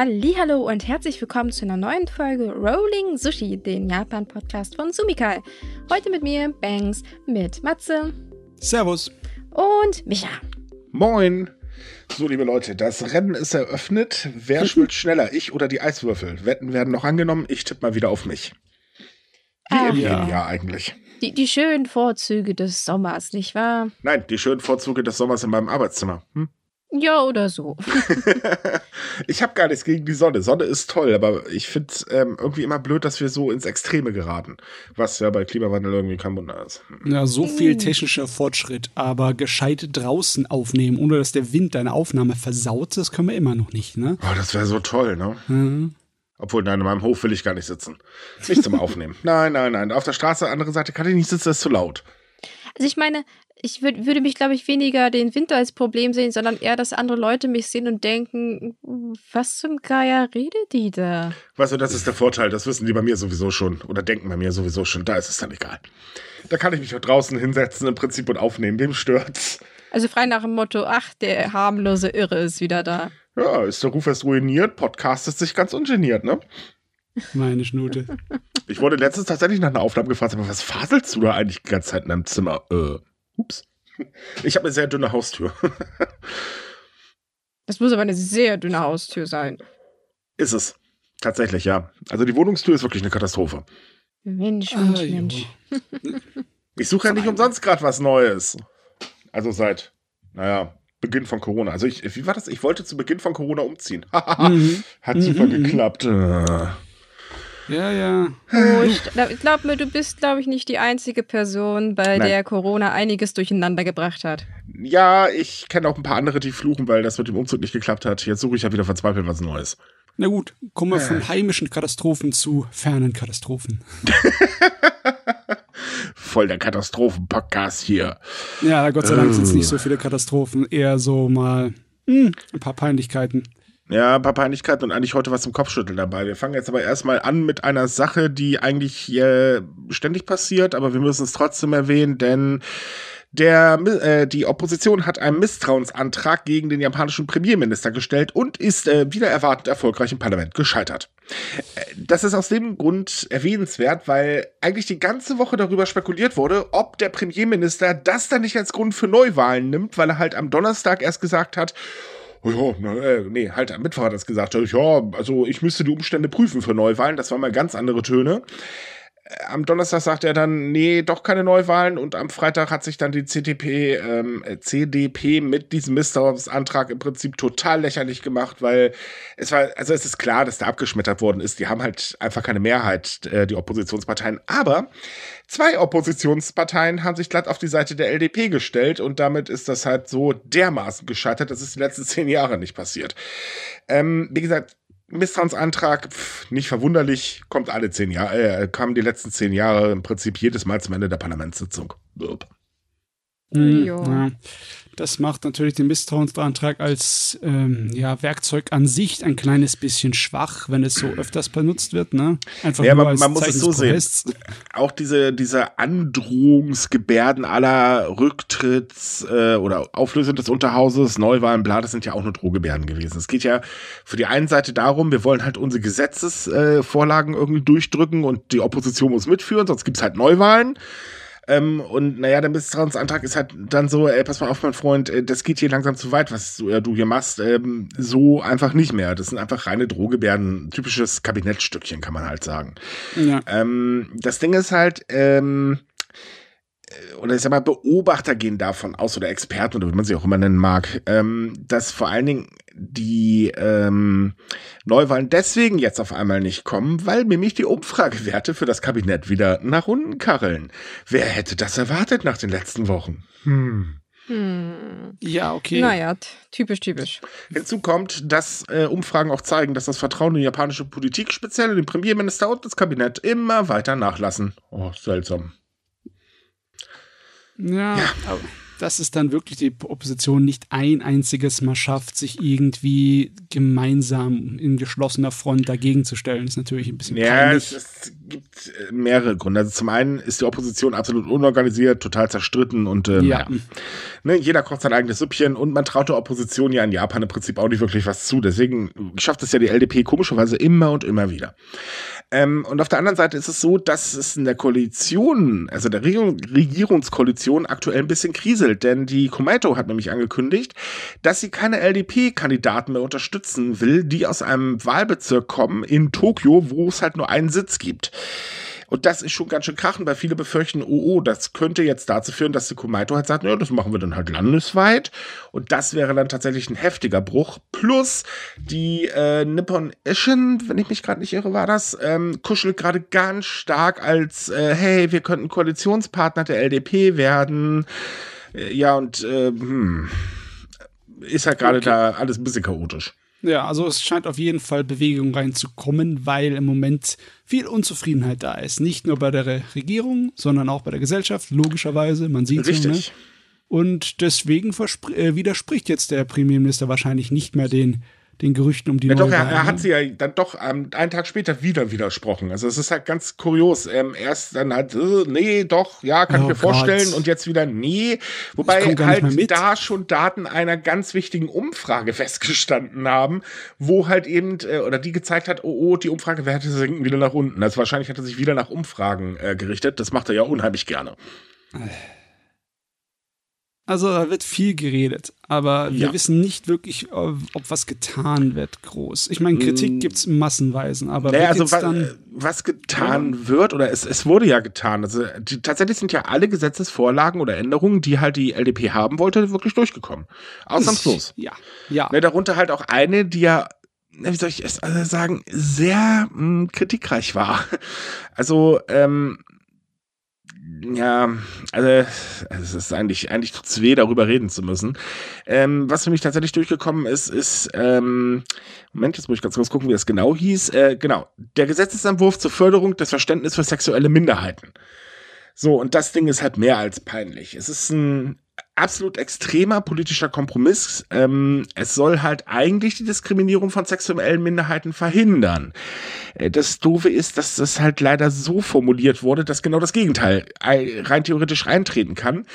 Hallo und herzlich willkommen zu einer neuen Folge Rolling Sushi, den Japan-Podcast von Sumikai. Heute mit mir, Banks, mit Matze. Servus. Und Micha. Moin. So, liebe Leute, das Rennen ist eröffnet. Wer schwimmt schneller, ich oder die Eiswürfel? Wetten werden noch angenommen. Ich tippe mal wieder auf mich. Wie Ah, im ja. Jahr eigentlich. Die, die schönen Vorzüge des Sommers, nicht wahr? Nein, die schönen Vorzüge des Sommers in meinem Arbeitszimmer. Hm? Ja, oder so. ich habe gar nichts gegen die Sonne. Sonne ist toll, aber ich finde es ähm, irgendwie immer blöd, dass wir so ins Extreme geraten. Was ja bei Klimawandel irgendwie kein Wunder ist. Ja, so viel technischer Fortschritt, aber gescheit draußen aufnehmen, ohne dass der Wind deine Aufnahme versaut, das können wir immer noch nicht, ne? Oh, das wäre so toll, ne? Mhm. Obwohl, nein, in meinem Hof will ich gar nicht sitzen. Nicht zum Aufnehmen. Nein, nein, nein. Auf der Straße, andere Seite kann ich nicht sitzen, das ist zu laut. Also ich meine, ich würd, würde mich, glaube ich, weniger den Winter als Problem sehen, sondern eher, dass andere Leute mich sehen und denken, was zum Geier redet die da? Weißt du, das ist der Vorteil, das wissen die bei mir sowieso schon oder denken bei mir sowieso schon, da ist es dann egal. Da kann ich mich auch draußen hinsetzen im Prinzip und aufnehmen, wem stört's? Also frei nach dem Motto, ach, der harmlose Irre ist wieder da. Ja, ist der Ruf erst ruiniert, podcastet sich ganz ungeniert, ne? Meine Schnute. Ich wurde letztens tatsächlich nach einer Aufnahme gefragt, aber was faselst du da eigentlich die ganze Zeit in deinem Zimmer? Äh, ups. Ich habe eine sehr dünne Haustür. Das muss aber eine sehr dünne Haustür sein. ist es. Tatsächlich, ja. Also die Wohnungstür ist wirklich eine Katastrophe. Mensch, Ah, Mensch, jo. Mensch. Ich suche ja nicht umsonst gerade was Neues. Also seit, naja, Beginn von Corona. Also ich, wie war das? Ich wollte zu Beginn von Corona umziehen. Mhm. Hat super Mhm, mhm. geklappt. Äh. Ja, ja. Oh, ich glaub, glaub mir, du bist, glaube ich, nicht die einzige Person, bei Nein. der Corona einiges durcheinander gebracht hat. Ja, ich kenne auch ein paar andere, die fluchen, weil das mit dem Umzug nicht geklappt hat. Jetzt suche ich ja wieder verzweifelt was Neues. Na gut, kommen wir von heimischen Katastrophen zu fernen Katastrophen. Voll der Katastrophen-Podcast hier. Ja, Gott sei Dank sind es nicht so viele Katastrophen, eher so mal hm, ein paar Peinlichkeiten. Ja, ein paar Peinlichkeiten und eigentlich heute was zum Kopfschütteln dabei. Wir fangen jetzt aber erstmal an mit einer Sache, die eigentlich äh, ständig passiert, aber wir müssen es trotzdem erwähnen, denn der, äh, die Opposition hat einen Misstrauensantrag gegen den japanischen Premierminister gestellt und ist äh, wieder erwartend erfolgreich im Parlament gescheitert. Äh, Das ist aus dem Grund erwähnenswert, weil eigentlich die ganze Woche darüber spekuliert wurde, ob der Premierminister das dann nicht als Grund für Neuwahlen nimmt, weil er halt am Donnerstag erst gesagt hat, Oh ja, äh, nee, halt am Mittwoch hat er es gesagt. Ja, also ich müsste die Umstände prüfen für Neuwahlen. Das waren mal ganz andere Töne. Äh, Am Donnerstag sagt er dann, nee, doch keine Neuwahlen. Und am Freitag hat sich dann die CDP, ähm, äh, CDP mit diesem Misstrauensantrag im Prinzip total lächerlich gemacht, weil es war, also es ist klar, dass der abgeschmettert worden ist. Die haben halt einfach keine Mehrheit, äh, die Oppositionsparteien. Aber Zwei Oppositionsparteien haben sich glatt auf die Seite der LDP gestellt und damit ist das halt so dermaßen gescheitert. Das ist die letzten zehn Jahre nicht passiert. Ähm, wie gesagt, Misstrauensantrag, pf, nicht verwunderlich, kommt alle zehn Jahre, äh, kam die letzten zehn Jahre im Prinzip jedes Mal zum Ende der Parlamentssitzung. Blub. Hm, Jo. ja. Das macht natürlich den Misstrauensantrag als ähm, ja, Werkzeug an sich ein kleines bisschen schwach, wenn es so öfters benutzt wird. Ne? Einfach Ja, man- man muss Zeichen es so des sehen. Protests. Auch diese, diese Androhungsgebärden aller Rücktritts äh, oder Auflösung des Unterhauses, Neuwahlen, bla, das sind ja auch nur Drohgebärden gewesen. Es geht ja für die einen Seite darum, wir wollen halt unsere Gesetzesvorlagen äh, irgendwie durchdrücken und die Opposition muss mitführen, sonst gibt's halt Neuwahlen. Ähm, und naja, der Misstrauensantrag ist halt dann so, ey, pass mal auf, mein Freund, äh, das geht hier langsam zu weit, was du, äh, du hier machst. Ähm, so einfach nicht mehr. Das sind einfach reine Drohgebärden, typisches Kabinettstückchen, kann man halt sagen. Ja. Ähm, das Ding ist halt, ähm, äh, oder ich sag mal, Beobachter gehen davon aus, oder Experten, oder wie man sie auch immer nennen mag, ähm, dass vor allen Dingen die ähm, Neuwahlen deswegen jetzt auf einmal nicht kommen, weil nämlich die Umfragewerte für das Kabinett wieder nach unten kacheln. Wer hätte das erwartet nach den letzten Wochen? Hm. Hm. ja, okay. Naja, typisch, typisch. Hinzu kommt, dass äh, Umfragen auch zeigen, dass das Vertrauen in die japanische Politik, speziell in den Premierminister und das Kabinett, immer weiter nachlassen. Oh, seltsam. Ja, aber dass es dann wirklich die Opposition nicht ein einziges Mal schafft, sich irgendwie gemeinsam in geschlossener Front dagegen zu stellen, ist natürlich ein bisschen Ja, peinlich. es ist gibt äh, mehrere Gründe. Also zum einen ist die Opposition absolut unorganisiert, total zerstritten und ähm, ja. ja. Ne, jeder kocht sein eigenes Süppchen und man traut der Opposition ja in Japan im Prinzip auch nicht wirklich was zu. Deswegen schafft es ja die LDP komischerweise immer und immer wieder. Ähm, und auf der anderen Seite ist es so, dass es in der Koalition, also der Regierung, Regierungskoalition aktuell ein bisschen kriselt, denn die Komeito hat nämlich angekündigt, dass sie keine LDP-Kandidaten mehr unterstützen will, die aus einem Wahlbezirk kommen in Tokio, wo es halt nur einen Sitz gibt. Und das ist schon ganz schön krachen, weil viele befürchten, oh, oh, das könnte jetzt dazu führen, dass die Kumaito halt sagt, ja, das machen wir dann halt landesweit. Und das wäre dann tatsächlich ein heftiger Bruch. Plus die äh, Nippon Ishin, wenn ich mich gerade nicht irre, war das, ähm, kuschelt gerade ganz stark als, äh, hey, wir könnten Koalitionspartner der LDP werden. Äh, ja, und äh, hm, ist halt gerade okay. da alles ein bisschen chaotisch. Ja, also es scheint auf jeden Fall Bewegung reinzukommen, weil im Moment viel Unzufriedenheit da ist. Nicht nur bei der Regierung, sondern auch bei der Gesellschaft, logischerweise. Man sieht es. Ne? Und deswegen äh, widerspricht jetzt der Premierminister wahrscheinlich nicht mehr den den Gerüchten um die ja, doch, er, er, hat sie ja dann doch ähm, einen Tag später wieder widersprochen. Also es ist halt ganz kurios. Ähm, erst dann halt, äh, nee, doch, ja, kann oh ich mir Gott. vorstellen und jetzt wieder nee. Wobei halt da schon Daten einer ganz wichtigen Umfrage festgestanden haben, wo halt eben, äh, oder die gezeigt hat, oh, oh, die Umfragewerte sinken wieder nach unten. Also wahrscheinlich hat er sich wieder nach Umfragen äh, gerichtet. Das macht er ja unheimlich gerne. Äh. Also da wird viel geredet, aber ja. wir wissen nicht wirklich, ob, was getan wird groß. Ich meine, Kritik mm. gibt's massenweisen, aber naja, also was, dann, was getan ja. wird oder es, es wurde ja getan. Also die, tatsächlich sind ja alle Gesetzesvorlagen oder Änderungen, die halt die LDP haben wollte, wirklich durchgekommen. Ausnahmslos. Ja, ja. Ne, darunter halt auch eine, die ja wie soll ich es also sagen, sehr mh, hm, kritikreich war. Also ähm, ja, also es ist eigentlich, eigentlich tut's weh, darüber reden zu müssen. Ähm, was für mich tatsächlich durchgekommen ist, ist, ähm, Moment, jetzt muss ich ganz kurz gucken, wie das genau hieß. Äh, genau, der Gesetzesentwurf zur Förderung des Verständnisses für sexuelle Minderheiten. So, und das Ding ist halt mehr als peinlich. Es ist ein absolut extremer politischer Kompromiss. Ähm, es soll halt eigentlich die Diskriminierung von sexuellen Minderheiten verhindern. Äh, das Doofe ist, dass das halt leider so formuliert wurde, dass genau das Gegenteil rein theoretisch reintreten kann.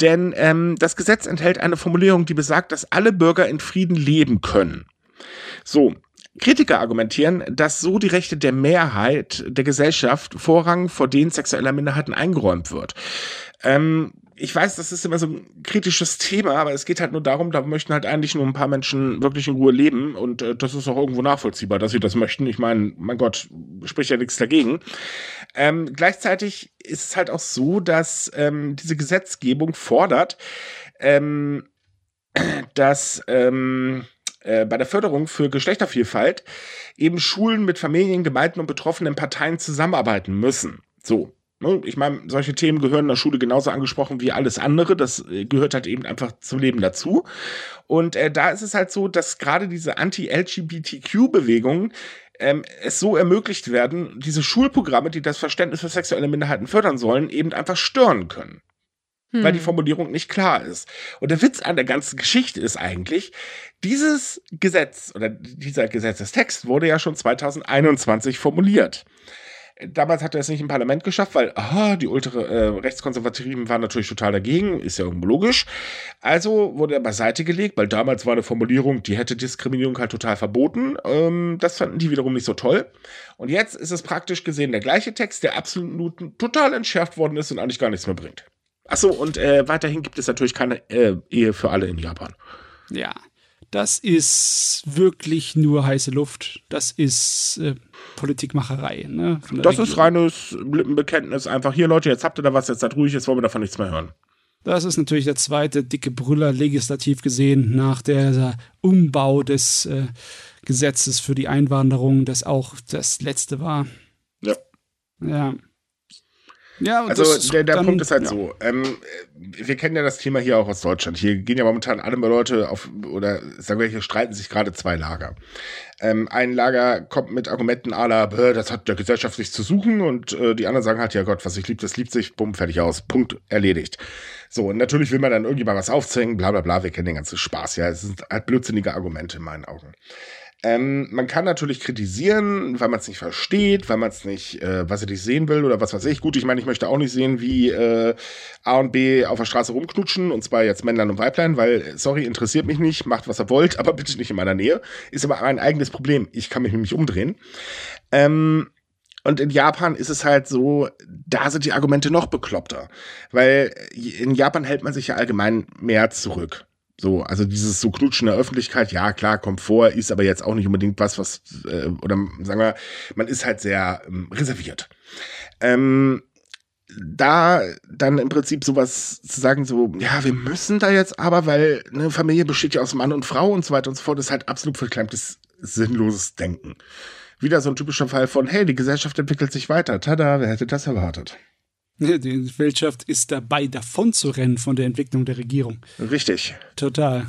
Denn ähm, das Gesetz enthält eine Formulierung, die besagt, dass alle Bürger in Frieden leben können. So, Kritiker argumentieren, dass so die Rechte der Mehrheit der Gesellschaft Vorrang vor denen sexueller Minderheiten eingeräumt wird. Ähm, ich weiß, das ist immer so ein kritisches Thema, aber es geht halt nur darum, da möchten halt eigentlich nur ein paar Menschen wirklich in Ruhe leben und äh, das ist auch irgendwo nachvollziehbar, dass sie das möchten. Ich meine, mein Gott, spricht ja nichts dagegen. Ähm, gleichzeitig ist es halt auch so, dass ähm, diese Gesetzgebung fordert, ähm, dass ähm, äh, bei der Förderung für Geschlechtervielfalt eben Schulen mit Familien, Gemeinden und betroffenen Parteien zusammenarbeiten müssen. So, ich meine, solche Themen gehören in der Schule genauso angesprochen wie alles andere. Das äh, gehört halt eben einfach zum Leben dazu. Und äh, da ist es halt so, dass gerade diese Anti-LGBTQ-Bewegungen ähm, es so ermöglicht werden, diese Schulprogramme, die das Verständnis für sexuelle Minderheiten fördern sollen, eben einfach stören können. Hm. Weil die Formulierung nicht klar ist. Und der Witz an der ganzen Geschichte ist eigentlich, dieses Gesetz oder dieser Gesetzestext wurde ja schon 2021 formuliert. Damals hat er es nicht im Parlament geschafft, weil aha, die ultra äh, Rechtskonservativen waren natürlich total dagegen, ist ja irgendwo logisch. Also wurde er beiseite gelegt, weil damals war eine Formulierung, die hätte Diskriminierung halt total verboten. Ähm, das fanden die wiederum nicht so toll. Und jetzt ist es praktisch gesehen der gleiche Text, der absolut total entschärft worden ist und eigentlich gar nichts mehr bringt. Achso, und äh, weiterhin gibt es natürlich keine äh, Ehe für alle in Japan. Ja, das ist wirklich nur heiße Luft. Das ist äh, Politikmacherei. Ne, das Regierung. ist reines Lippenbekenntnis. Einfach hier, Leute, jetzt habt ihr da was, jetzt seid ruhig, jetzt wollen wir davon nichts mehr hören. Das ist natürlich der zweite dicke Brüller legislativ gesehen nach der Umbau des äh, Gesetzes für die Einwanderung, das auch das letzte war. Ja. Ja. Ja, also der, der dann, Punkt ist halt ja. so, ähm, wir kennen ja das Thema hier auch aus Deutschland. Hier gehen ja momentan alle Leute auf, oder sagen wir, hier streiten sich gerade zwei Lager. Ähm, ein Lager kommt mit Argumenten la, das hat der Gesellschaft sich zu suchen und äh, die anderen sagen halt, ja Gott, was sich liebt, das liebt sich, bumm, fertig aus, Punkt, erledigt. So, und natürlich will man dann irgendjemand was aufzwingen, bla bla bla, wir kennen den ganzen Spaß, ja, es sind halt blödsinnige Argumente in meinen Augen. Ähm, man kann natürlich kritisieren, weil man es nicht versteht, weil man es nicht, äh, was er nicht sehen will oder was weiß ich. Gut, ich meine, ich möchte auch nicht sehen, wie äh, A und B auf der Straße rumknutschen und zwar jetzt Männlein und Weiblein, weil, sorry, interessiert mich nicht, macht was ihr wollt, aber bitte nicht in meiner Nähe. Ist aber ein eigenes Problem. Ich kann mich nämlich umdrehen. Ähm, und in Japan ist es halt so, da sind die Argumente noch bekloppter. Weil in Japan hält man sich ja allgemein mehr zurück. So, also dieses so Knutschen der Öffentlichkeit, ja klar, kommt vor, ist aber jetzt auch nicht unbedingt was, was, äh, oder sagen wir, man ist halt sehr ähm, reserviert. Ähm, da dann im Prinzip sowas zu sagen, so, ja, wir müssen da jetzt aber, weil eine Familie besteht ja aus Mann und Frau und so weiter und so fort, ist halt absolut verklemmtes, sinnloses Denken. Wieder so ein typischer Fall von, hey, die Gesellschaft entwickelt sich weiter. Tada, wer hätte das erwartet? Die Gesellschaft ist dabei, davon zu rennen von der Entwicklung der Regierung. Richtig. Total.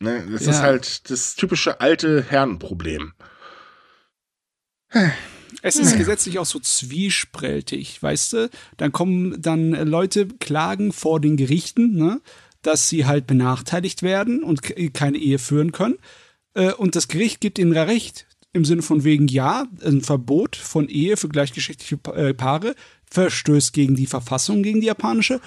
Ne, das ja. ist halt das typische alte Herrenproblem. Es ist gesetzlich auch so zwiespältig, weißt du? Dann kommen dann Leute klagen vor den Gerichten, ne? dass sie halt benachteiligt werden und keine Ehe führen können. Äh, und das Gericht gibt ihnen Recht im Sinne von wegen, ja, ein Verbot von Ehe für gleichgeschlechtliche äh, Paare verstößt gegen die Verfassung, gegen die japanische.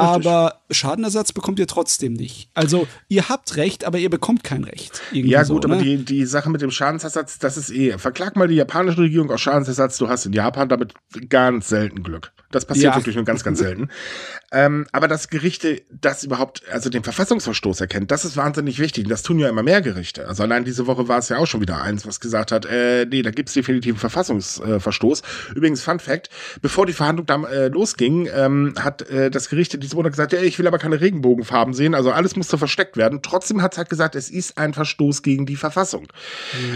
Aber Schadenersatz bekommt ihr trotzdem nicht. Also, ihr habt Recht, aber ihr bekommt kein Recht. Ja, gut, so, ne? aber die, die Sache mit dem Schadensersatz, das ist eh. Verklag mal die japanische Regierung aus Schadensersatz. Du hast in Japan damit ganz selten Glück. Das passiert ja. wirklich nur ganz, ganz selten. ähm, aber dass Gerichte das überhaupt, also den Verfassungsverstoß erkennen, das ist wahnsinnig wichtig. Und das tun ja immer mehr Gerichte. Also allein diese Woche war es ja auch schon wieder eins, was gesagt hat, äh, nee, da gibt's definitiv einen Verfassungsverstoß. Übrigens, Fun Fact, bevor die Verhandlung da äh, losging, ähm, hat äh, das Gericht in diesem Monat gesagt, ja, ich will aber keine Regenbogenfarben sehen, also alles musste versteckt werden. Trotzdem hat es halt gesagt, es ist ein Verstoß gegen die Verfassung.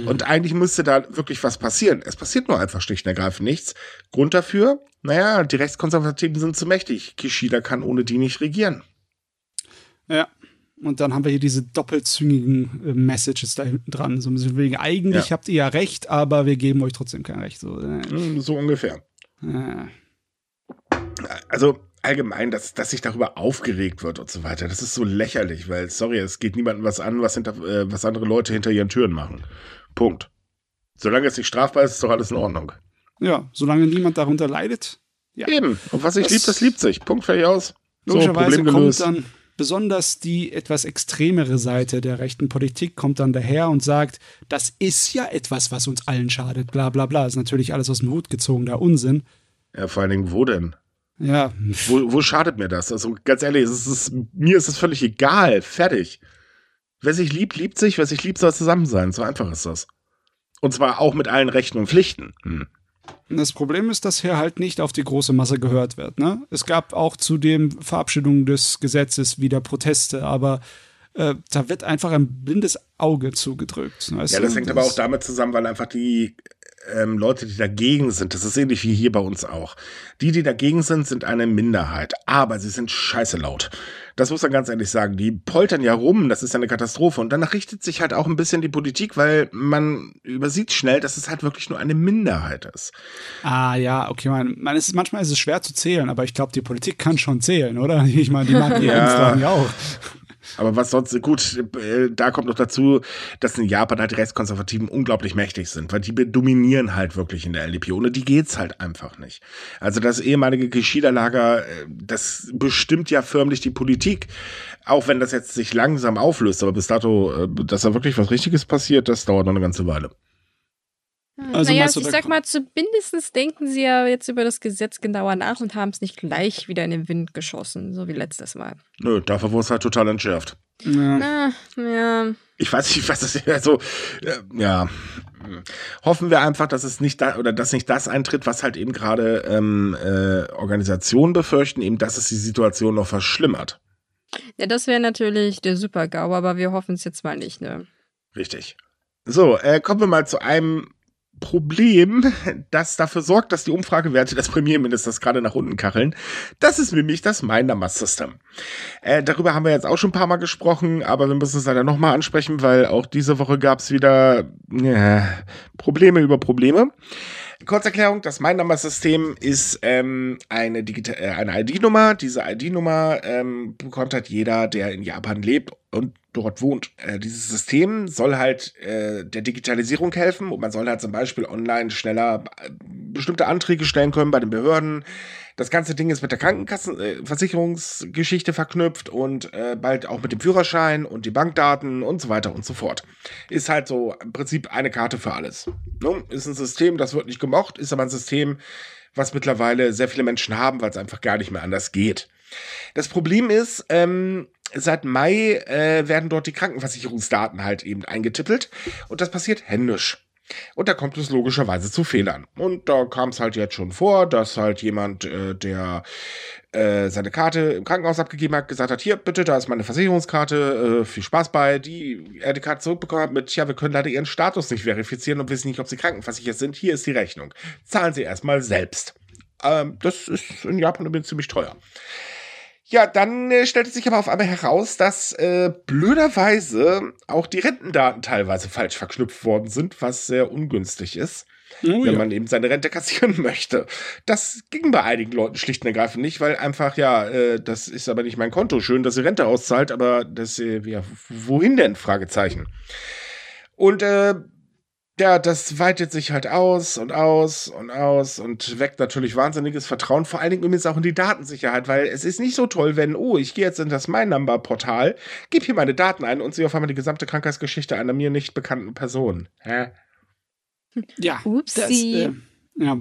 Mhm. Und eigentlich müsste da wirklich was passieren. Es passiert nur einfach schlicht und ergreifend nichts. Grund dafür, naja, die Rechtskonservativen sind zu mächtig. Kishida kann ohne die nicht regieren. Ja. Und dann haben wir hier diese doppelzüngigen äh, Messages da hinten dran. So wegen, eigentlich ja. habt ihr ja recht, aber wir geben euch trotzdem kein Recht. So, äh. Hm, so ungefähr. Ja. Also allgemein, dass, dass sich darüber aufgeregt wird und so weiter, das ist so lächerlich, weil, sorry, es geht niemandem was an, was, hinter, äh, was andere Leute hinter ihren Türen machen. Punkt. Solange es nicht strafbar ist, ist doch alles in Ordnung. Ja, solange niemand darunter leidet. Ja. Eben. Und was sich liebt, das liebt sich. Punkt fertig aus. Logischerweise so, kommt dann besonders die etwas extremere Seite der rechten Politik kommt dann daher und sagt, das ist ja etwas, was uns allen schadet, bla bla bla. Ist natürlich alles aus dem Hut gezogener Unsinn. Ja, vor allen Dingen, wo denn? Ja. Wo, wo schadet mir das? Also ganz ehrlich, ist, mir ist es völlig egal. Fertig. Wer sich liebt, liebt sich. Wer sich liebt, soll zusammen sein. So einfach ist das. Und zwar auch mit allen Rechten und Pflichten. Hm. Das Problem ist, dass hier halt nicht auf die große Masse gehört wird. Ne? Es gab auch zu dem Verabschiedung des Gesetzes wieder Proteste, aber äh, da wird einfach ein blindes Auge zugedrückt. ja, das hängt das aber auch damit zusammen, weil einfach die ähm, Leute, die dagegen sind, das ist ähnlich wie hier bei uns auch. Die, die dagegen sind, sind eine Minderheit, aber sie sind scheiße laut. Das muss man ganz ehrlich sagen. Die poltern ja rum, das ist ja eine Katastrophe. Und danach richtet sich halt auch ein bisschen die Politik, weil man übersieht schnell, dass es halt wirklich nur eine Minderheit ist. Ah ja, okay, man, man ist, manchmal ist es schwer zu zählen, aber ich glaube, die Politik kann schon zählen, oder? Ich meine, die mag die ja. auch. Aber was sonst, gut, äh, da kommt noch dazu, dass in Japan halt die Rechtskonservativen unglaublich mächtig sind, weil die dominieren halt wirklich in der LDP. Ohne die geht's halt einfach nicht. Also das ehemalige Kishida-Lager, äh, das bestimmt ja förmlich die Politik. Auch wenn das jetzt sich langsam auflöst, aber bis dato, äh, dass da wirklich was Richtiges passiert, das dauert noch eine ganze Weile. Also naja, ich sag mal, zumindest denken sie ja jetzt über das Gesetz genauer nach und haben es nicht gleich wieder in den Wind geschossen, so wie letztes Mal. Nö, dafür wurde es halt total entschärft. Ja. Na, ja. Ich weiß nicht, was das ist. Also, äh, ja. Hoffen wir einfach, dass es nicht da oder dass nicht das eintritt, was halt eben gerade ähm, äh, Organisationen befürchten, eben, dass es die Situation noch verschlimmert. Ja, das wäre natürlich der Super-GAU, aber wir hoffen es jetzt mal nicht, ne? Richtig. So, äh, kommen wir mal zu einem Problem, das dafür sorgt, dass die Umfragewerte des Premierministers gerade nach unten kacheln. Das ist nämlich das Mindermass-System. Äh, darüber haben wir jetzt auch schon ein paar Mal gesprochen, aber wir müssen es leider nochmal ansprechen, weil auch diese Woche gab es wieder äh, Probleme über Probleme. Kurzerklärung, das Mein Number System ist ähm, eine, äh, eine ID-Nummer. Diese ID-Nummer ähm, bekommt halt jeder, der in Japan lebt und dort wohnt. Äh, dieses System soll halt äh, der Digitalisierung helfen und man soll halt zum Beispiel online schneller äh, bestimmte Anträge stellen können bei den Behörden. Das ganze Ding ist mit der Krankenversicherungsgeschichte äh, verknüpft und äh, bald auch mit dem Führerschein und die Bankdaten und so weiter und so fort. Ist halt so im Prinzip eine Karte für alles. Ne? Ist ein System, das wird nicht gemocht, ist aber ein System, was mittlerweile sehr viele Menschen haben, weil es einfach gar nicht mehr anders geht. Das Problem ist, ähm, seit Mai äh, werden dort die Krankenversicherungsdaten halt eben eingetippelt und das passiert händisch. Und da kommt es logischerweise zu Fehlern. Und da kam es halt jetzt schon vor, dass halt jemand, äh, der äh, seine Karte im Krankenhaus abgegeben hat, gesagt hat, hier, bitte, da ist meine Versicherungskarte, äh, viel Spaß bei, die er die Karte zurückbekommen hat mit, ja, wir können leider Ihren Status nicht verifizieren und wissen nicht, ob Sie krankenversichert sind. Hier ist die Rechnung. Zahlen Sie erstmal selbst. Ähm, das ist in Japan übrigens ziemlich teuer. Ja, dann äh, stellte sich aber auf einmal heraus, dass äh, blöderweise auch die Rentendaten teilweise falsch verknüpft worden sind, was sehr ungünstig ist. Oh, wenn ja. man eben seine Rente kassieren möchte. Das ging bei einigen Leuten schlicht und ergreifend nicht, weil einfach, ja, äh, das ist aber nicht mein Konto. Schön, dass ihr Rente auszahlt, aber das, äh, ja, wohin denn? Fragezeichen. Und äh, ja, das weitet sich halt aus und aus und aus und weckt natürlich wahnsinniges Vertrauen, vor allen Dingen übrigens auch in die Datensicherheit, weil es ist nicht so toll, wenn, oh, ich gehe jetzt in das My Number Portal, gebe hier meine Daten ein und sehe auf einmal die gesamte Krankheitsgeschichte einer mir nicht bekannten Person. Hä? Ja, Upsi. Das, äh, ja.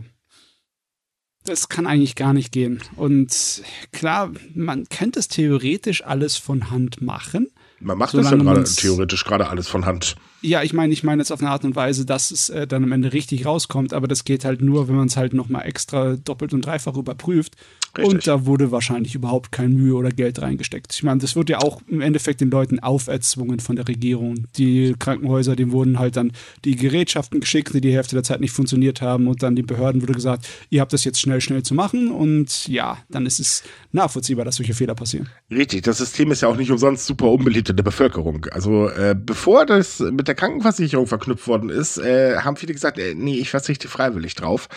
Das kann eigentlich gar nicht gehen. Und klar, man könnte es theoretisch alles von Hand machen. Man macht das ja gerade theoretisch gerade alles von Hand. Ja, ich meine, ich meine jetzt auf eine Art und Weise, dass es äh, dann am Ende richtig rauskommt, aber das geht halt nur, wenn man es halt nochmal extra doppelt und dreifach überprüft. Richtig. Und da wurde wahrscheinlich überhaupt kein Mühe oder Geld reingesteckt. Ich meine, das wird ja auch im Endeffekt den Leuten auferzwungen von der Regierung. Die Krankenhäuser, denen wurden halt dann die Gerätschaften geschickt, die die Hälfte der Zeit nicht funktioniert haben. Und dann den Behörden wurde gesagt, ihr habt das jetzt schnell, schnell zu machen. Und ja, dann ist es nachvollziehbar, dass solche Fehler passieren. Richtig, das System ist ja auch nicht umsonst super unbeliebt in der Bevölkerung. Also äh, bevor das mit der Krankenversicherung verknüpft worden ist, äh, haben viele gesagt, äh, nee, ich verzichte freiwillig drauf.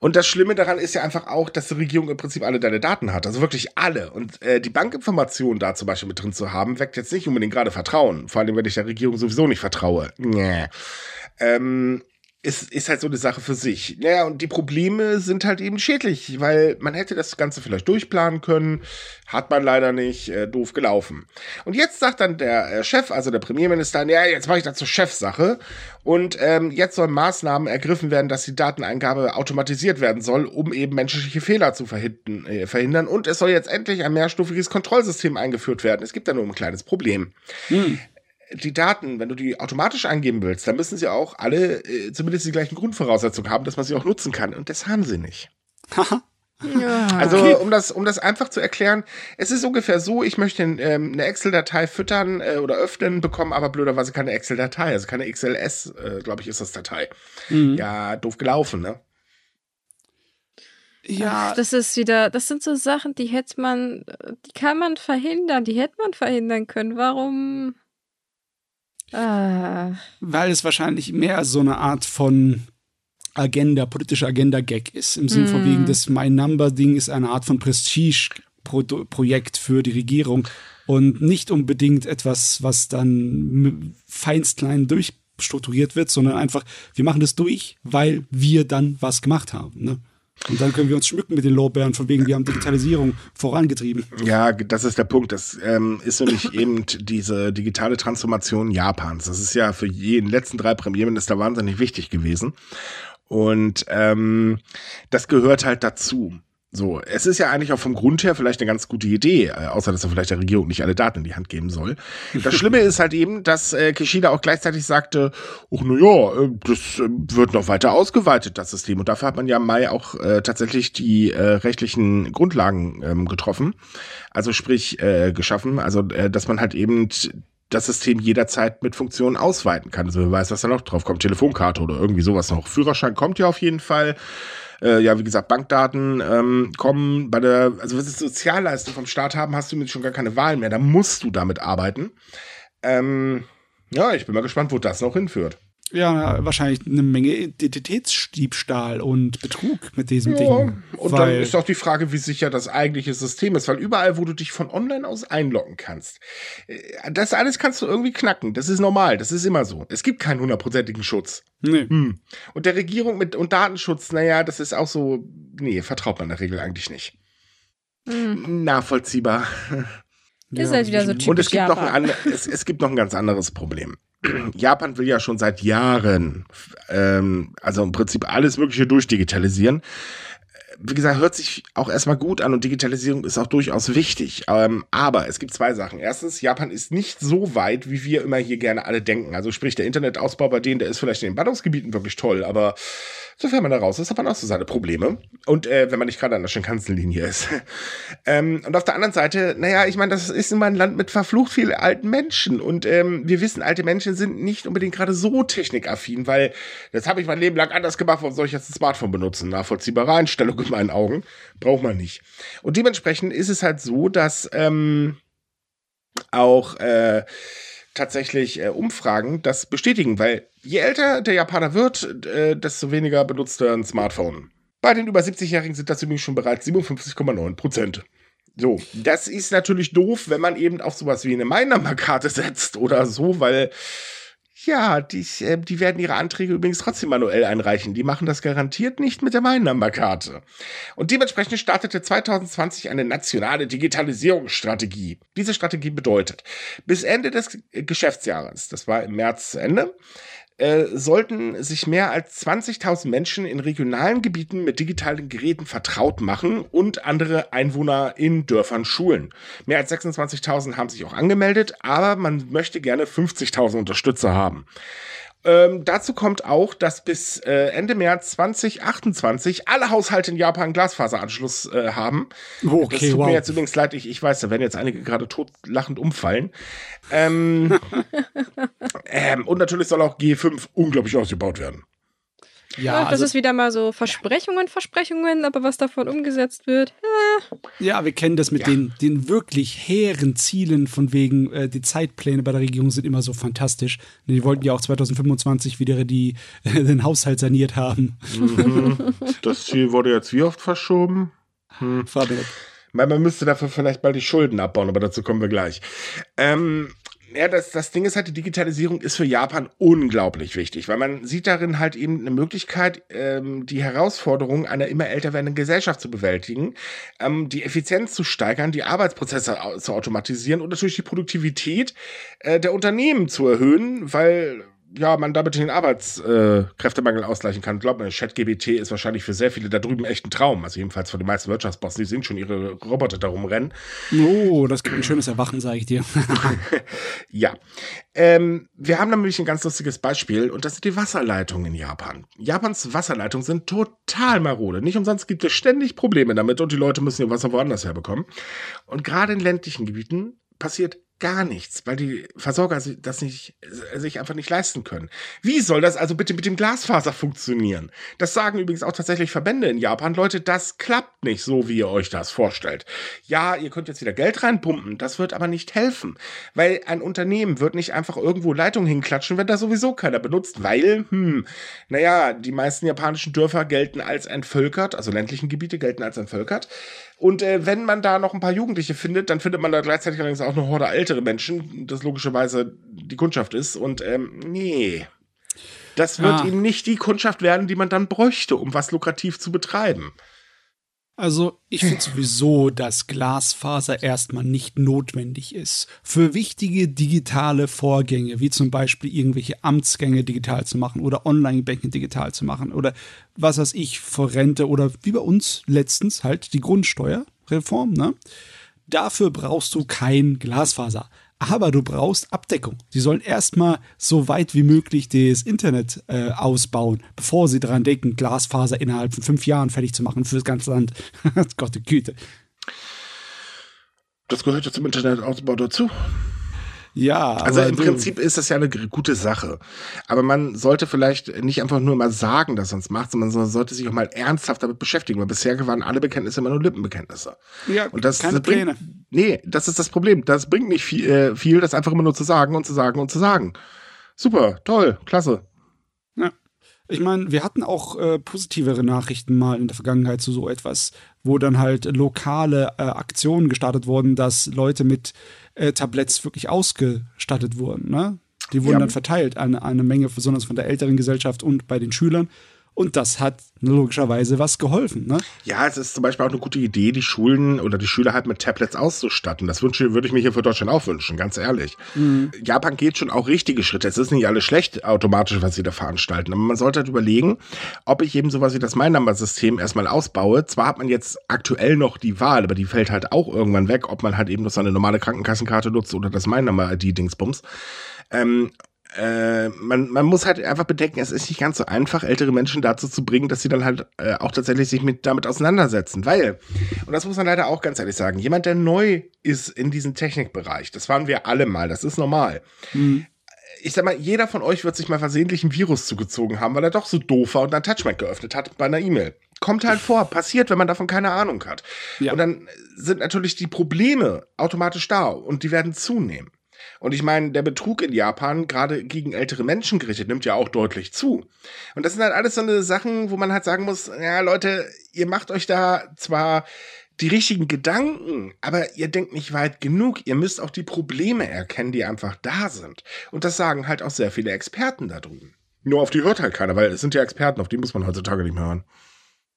Und das Schlimme daran ist ja einfach auch, dass die Regierung im Prinzip alle deine Daten hat. Also wirklich alle. Und äh, die Bankinformationen da zum Beispiel mit drin zu haben, weckt jetzt nicht unbedingt gerade Vertrauen. Vor allem, wenn ich der Regierung sowieso nicht vertraue. Nee. Ähm, ist, ist halt so eine Sache für sich. Naja, und die Probleme sind halt eben schädlich, weil man hätte das Ganze vielleicht durchplanen können, hat man leider nicht, äh, doof gelaufen. Und jetzt sagt dann der äh, Chef, also der Premierminister, ja, jetzt mache ich das zur Chefsache und ähm, jetzt sollen Maßnahmen ergriffen werden, dass die Dateneingabe automatisiert werden soll, um eben menschliche Fehler zu verhindern, äh, verhindern. Und es soll jetzt endlich ein mehrstufiges Kontrollsystem eingeführt werden. Es gibt da nur ein kleines Problem. Hm die Daten, wenn du die automatisch eingeben willst, dann müssen sie auch alle äh, zumindest die gleichen Grundvoraussetzungen haben, dass man sie auch nutzen kann. Und das haben sie nicht. ja, also okay. um das um das einfach zu erklären, es ist ungefähr so: Ich möchte ähm, eine Excel-Datei füttern äh, oder öffnen, bekommen aber blöderweise keine Excel-Datei, also keine XLS, äh, glaube ich, ist das Datei. Mhm. Ja, doof gelaufen, ne? Ja, Ach, das ist wieder, das sind so Sachen, die hätte man, die kann man verhindern, die hätte man verhindern können. Warum? Ah. Weil es wahrscheinlich mehr so eine Art von Agenda, politische Agenda-Gag ist. Im Sinne mm. von wegen, das My Number-Ding ist eine Art von Prestige-Projekt für die Regierung und nicht unbedingt etwas, was dann feinst klein durchstrukturiert wird, sondern einfach, wir machen das durch, weil wir dann was gemacht haben. Ne? Und dann können wir uns schmücken mit den Lorbeeren, von wegen, wir haben Digitalisierung vorangetrieben. Ja, das ist der Punkt. Das ähm, ist nämlich eben diese digitale Transformation Japans. Das ist ja für jeden letzten drei Premierminister wahnsinnig wichtig gewesen. Und ähm, das gehört halt dazu. So, es ist ja eigentlich auch vom Grund her vielleicht eine ganz gute Idee, äh, außer dass er vielleicht der Regierung nicht alle Daten in die Hand geben soll. Das Schlimme ist halt eben, dass äh, Kishida auch gleichzeitig sagte, ach na ja, äh, das äh, wird noch weiter ausgeweitet, das System. Und dafür hat man ja im Mai auch äh, tatsächlich die äh, rechtlichen Grundlagen ähm, getroffen, also sprich äh, geschaffen, also äh, dass man halt eben das System jederzeit mit Funktionen ausweiten kann. Also wer weiß, was da noch drauf kommt, Telefonkarte oder irgendwie sowas noch. Führerschein kommt ja auf jeden Fall äh, ja, wie gesagt, Bankdaten ähm, kommen bei der, also wenn sie Sozialleistung vom Staat haben, hast du mit schon gar keine Wahl mehr. Da musst du damit arbeiten. Ähm, ja, ich bin mal gespannt, wo das noch hinführt. Ja, wahrscheinlich eine Menge Identitätsdiebstahl und Betrug mit diesem ja, Ding. Und dann ist auch die Frage, wie sicher das eigentliche System ist, weil überall, wo du dich von online aus einloggen kannst, äh, das alles kannst du irgendwie knacken. Das ist normal, das ist immer so. Es gibt keinen hundertprozentigen Schutz. Nee. Hm. Und der Regierung mit und Datenschutz, naja, das ist auch so, nee, vertraut man in der Regel eigentlich nicht. Hm. Nachvollziehbar. Ist ja. halt wieder so typisch Und es gibt, noch ein, es, es gibt noch ein ganz anderes Problem. Japan will ja schon seit Jahren, ähm, also im Prinzip alles Mögliche durchdigitalisieren. Wie gesagt, hört sich auch erstmal gut an und Digitalisierung ist auch durchaus wichtig. Ähm, aber es gibt zwei Sachen. Erstens, Japan ist nicht so weit, wie wir immer hier gerne alle denken. Also sprich, der Internetausbau bei denen, der ist vielleicht in den Ballungsgebieten wirklich toll, aber Sofern man da raus ist, hat man auch so seine Probleme. Und äh, wenn man nicht gerade an der Shinkansen-Linie ist. ähm, und auf der anderen Seite, naja, ich meine, das ist immer ein Land mit verflucht vielen alten Menschen. Und ähm, wir wissen, alte Menschen sind nicht unbedingt gerade so technikaffin, weil das habe ich mein Leben lang anders gemacht. Warum soll ich jetzt ein Smartphone benutzen? Nachvollziehbare Einstellung in meinen Augen. Braucht man nicht. Und dementsprechend ist es halt so, dass ähm, auch äh, tatsächlich äh, Umfragen das bestätigen, weil je älter der Japaner wird, äh, desto weniger benutzt er ein Smartphone. Bei den über 70-Jährigen sind das übrigens schon bereits 57,9 Prozent. So, das ist natürlich doof, wenn man eben auf sowas wie eine My-Number-Karte setzt oder so, weil ja, die, äh, die werden ihre Anträge übrigens trotzdem manuell einreichen. Die machen das garantiert nicht mit der My-Number-Karte. Und dementsprechend startete 2020 eine nationale Digitalisierungsstrategie. Diese Strategie bedeutet, bis Ende des Geschäftsjahres, das war im März zu Ende, äh, sollten sich mehr als 20.000 Menschen in regionalen Gebieten mit digitalen Geräten vertraut machen und andere Einwohner in Dörfern schulen. Mehr als 26.000 haben sich auch angemeldet, aber man möchte gerne 50.000 Unterstützer haben. Ähm, dazu kommt auch, dass bis äh, Ende März 2028 alle Haushalte in Japan Glasfaseranschluss äh, haben. Okay, das tut wow. mir jetzt übrigens leid, ich, ich weiß, da werden jetzt einige gerade totlachend umfallen. Ähm, ähm, und natürlich soll auch G5 unglaublich ausgebaut werden. Ja, das also, ist wieder mal so Versprechungen, Versprechungen, aber was davon umgesetzt wird. Äh. Ja, wir kennen das mit ja. den, den wirklich hehren Zielen von wegen, äh, die Zeitpläne bei der Regierung sind immer so fantastisch. Die wollten ja auch 2025 wieder die, äh, den Haushalt saniert haben. Mhm. Das Ziel wurde jetzt wie oft verschoben? Hm. Man müsste dafür vielleicht bald die Schulden abbauen, aber dazu kommen wir gleich. Ähm, ja, das, das Ding ist halt, die Digitalisierung ist für Japan unglaublich wichtig, weil man sieht darin halt eben eine Möglichkeit, ähm, die Herausforderung einer immer älter werdenden Gesellschaft zu bewältigen, ähm, die Effizienz zu steigern, die Arbeitsprozesse zu automatisieren und natürlich die Produktivität äh, der Unternehmen zu erhöhen, weil ja, man damit den Arbeitskräftemangel ausgleichen kann. Glaubt mir, ChatGBT ist wahrscheinlich für sehr viele da drüben echt ein Traum. Also jedenfalls für die meisten Wirtschaftsbossen, die sehen schon ihre Roboter da rumrennen. Oh, das gibt ein schönes Erwachen, sage ich dir. ja. Ähm, wir haben nämlich ein ganz lustiges Beispiel und das sind die Wasserleitungen in Japan. Japans Wasserleitungen sind total marode. Nicht umsonst gibt es ständig Probleme damit und die Leute müssen ihr Wasser woanders herbekommen. Und gerade in ländlichen Gebieten passiert gar nichts, weil die Versorger das nicht, sich einfach nicht leisten können. Wie soll das also bitte mit dem Glasfaser funktionieren? Das sagen übrigens auch tatsächlich Verbände in Japan. Leute, das klappt nicht so, wie ihr euch das vorstellt. Ja, ihr könnt jetzt wieder Geld reinpumpen, das wird aber nicht helfen, weil ein Unternehmen wird nicht einfach irgendwo Leitungen hinklatschen, wenn da sowieso keiner benutzt, weil, hm, naja, die meisten japanischen Dörfer gelten als entvölkert, also ländlichen Gebiete gelten als entvölkert. Und äh, wenn man da noch ein paar Jugendliche findet, dann findet man da gleichzeitig allerdings auch eine Horde ältere Menschen, das logischerweise die Kundschaft ist. Und ähm, nee, das wird ah. eben nicht die Kundschaft werden, die man dann bräuchte, um was lukrativ zu betreiben. Also ich finde sowieso, dass Glasfaser erstmal nicht notwendig ist. Für wichtige digitale Vorgänge, wie zum Beispiel irgendwelche Amtsgänge digital zu machen oder Online-Banking digital zu machen oder was weiß ich, vor Rente oder wie bei uns letztens halt die Grundsteuerreform, ne? Dafür brauchst du kein Glasfaser aber du brauchst Abdeckung. Sie sollen erstmal so weit wie möglich das Internet äh, ausbauen, bevor sie daran denken, Glasfaser innerhalb von fünf Jahren fertig zu machen für das ganze Land. Gott, die Güte. Das gehört ja zum Internetausbau dazu. Ja. Also im Prinzip ist das ja eine gute Sache. Aber man sollte vielleicht nicht einfach nur mal sagen, dass man es macht, sondern man sollte sich auch mal ernsthaft damit beschäftigen, weil bisher waren alle Bekenntnisse immer nur Lippenbekenntnisse. Ja, und das, keine das bringt, Pläne. Nee, das ist das Problem. Das bringt nicht viel, äh, viel, das einfach immer nur zu sagen und zu sagen und zu sagen. Super, toll, klasse. Ich meine, wir hatten auch äh, positivere Nachrichten mal in der Vergangenheit zu so etwas, wo dann halt lokale äh, Aktionen gestartet wurden, dass Leute mit äh, Tabletts wirklich ausgestattet wurden. Ne? Die wurden ja. dann verteilt an eine Menge, besonders von der älteren Gesellschaft und bei den Schülern. Und das hat logischerweise was geholfen. Ne? Ja, es ist zum Beispiel auch eine gute Idee, die Schulen oder die Schüler halt mit Tablets auszustatten. Das wünsche, würde ich mir hier für Deutschland auch wünschen, ganz ehrlich. Mhm. Japan geht schon auch richtige Schritte. Es ist nicht alles schlecht automatisch, was sie da veranstalten. Aber man sollte halt überlegen, ob ich eben sowas wie das My-Number-System erstmal ausbaue. Zwar hat man jetzt aktuell noch die Wahl, aber die fällt halt auch irgendwann weg, ob man halt eben noch seine normale Krankenkassenkarte nutzt oder das My-Number-ID-Dingsbums. Ähm, äh, man, man muss halt einfach bedenken, es ist nicht ganz so einfach, ältere Menschen dazu zu bringen, dass sie dann halt äh, auch tatsächlich sich mit damit auseinandersetzen. Weil, und das muss man leider auch ganz ehrlich sagen, jemand, der neu ist in diesem Technikbereich, das waren wir alle mal, das ist normal. Mhm. Ich sag mal, jeder von euch wird sich mal versehentlich ein Virus zugezogen haben, weil er doch so doof war und ein Attachment geöffnet hat bei einer E-Mail. Kommt halt vor, passiert, wenn man davon keine Ahnung hat. Ja. Und dann sind natürlich die Probleme automatisch da und die werden zunehmen. Und ich meine, der Betrug in Japan, gerade gegen ältere Menschen gerichtet, nimmt ja auch deutlich zu. Und das sind halt alles so eine Sachen, wo man halt sagen muss, ja, Leute, ihr macht euch da zwar die richtigen Gedanken, aber ihr denkt nicht weit genug. Ihr müsst auch die Probleme erkennen, die einfach da sind. Und das sagen halt auch sehr viele Experten da drüben. Nur auf die hört halt keiner, weil es sind ja Experten, auf die muss man heutzutage nicht mehr hören.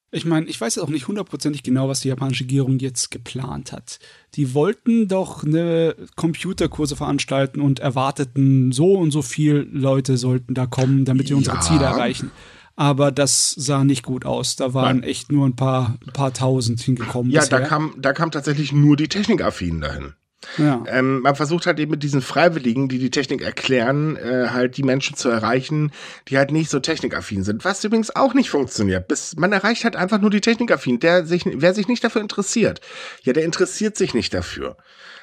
Ich meine, ich weiß jetzt auch nicht hundertprozentig genau, was die japanische Regierung jetzt geplant hat. Die wollten doch eine Computerkurse veranstalten und erwarteten, so und so viele Leute sollten da kommen, damit wir unsere Ziele erreichen. Aber das sah nicht gut aus. Da waren Nein. echt nur ein paar, ein paar tausend hingekommen. Ja, bisher. da kam, da kam tatsächlich nur die Technikaffinen dahin. Ja. Ähm, man versucht halt eben mit diesen Freiwilligen, die die Technik erklären, äh, halt die Menschen zu erreichen, die halt nicht so technikaffin sind. Was übrigens auch nicht funktioniert. Bis man erreicht halt einfach nur die technikaffin. Der sich, wer sich nicht dafür interessiert, ja, der interessiert sich nicht dafür.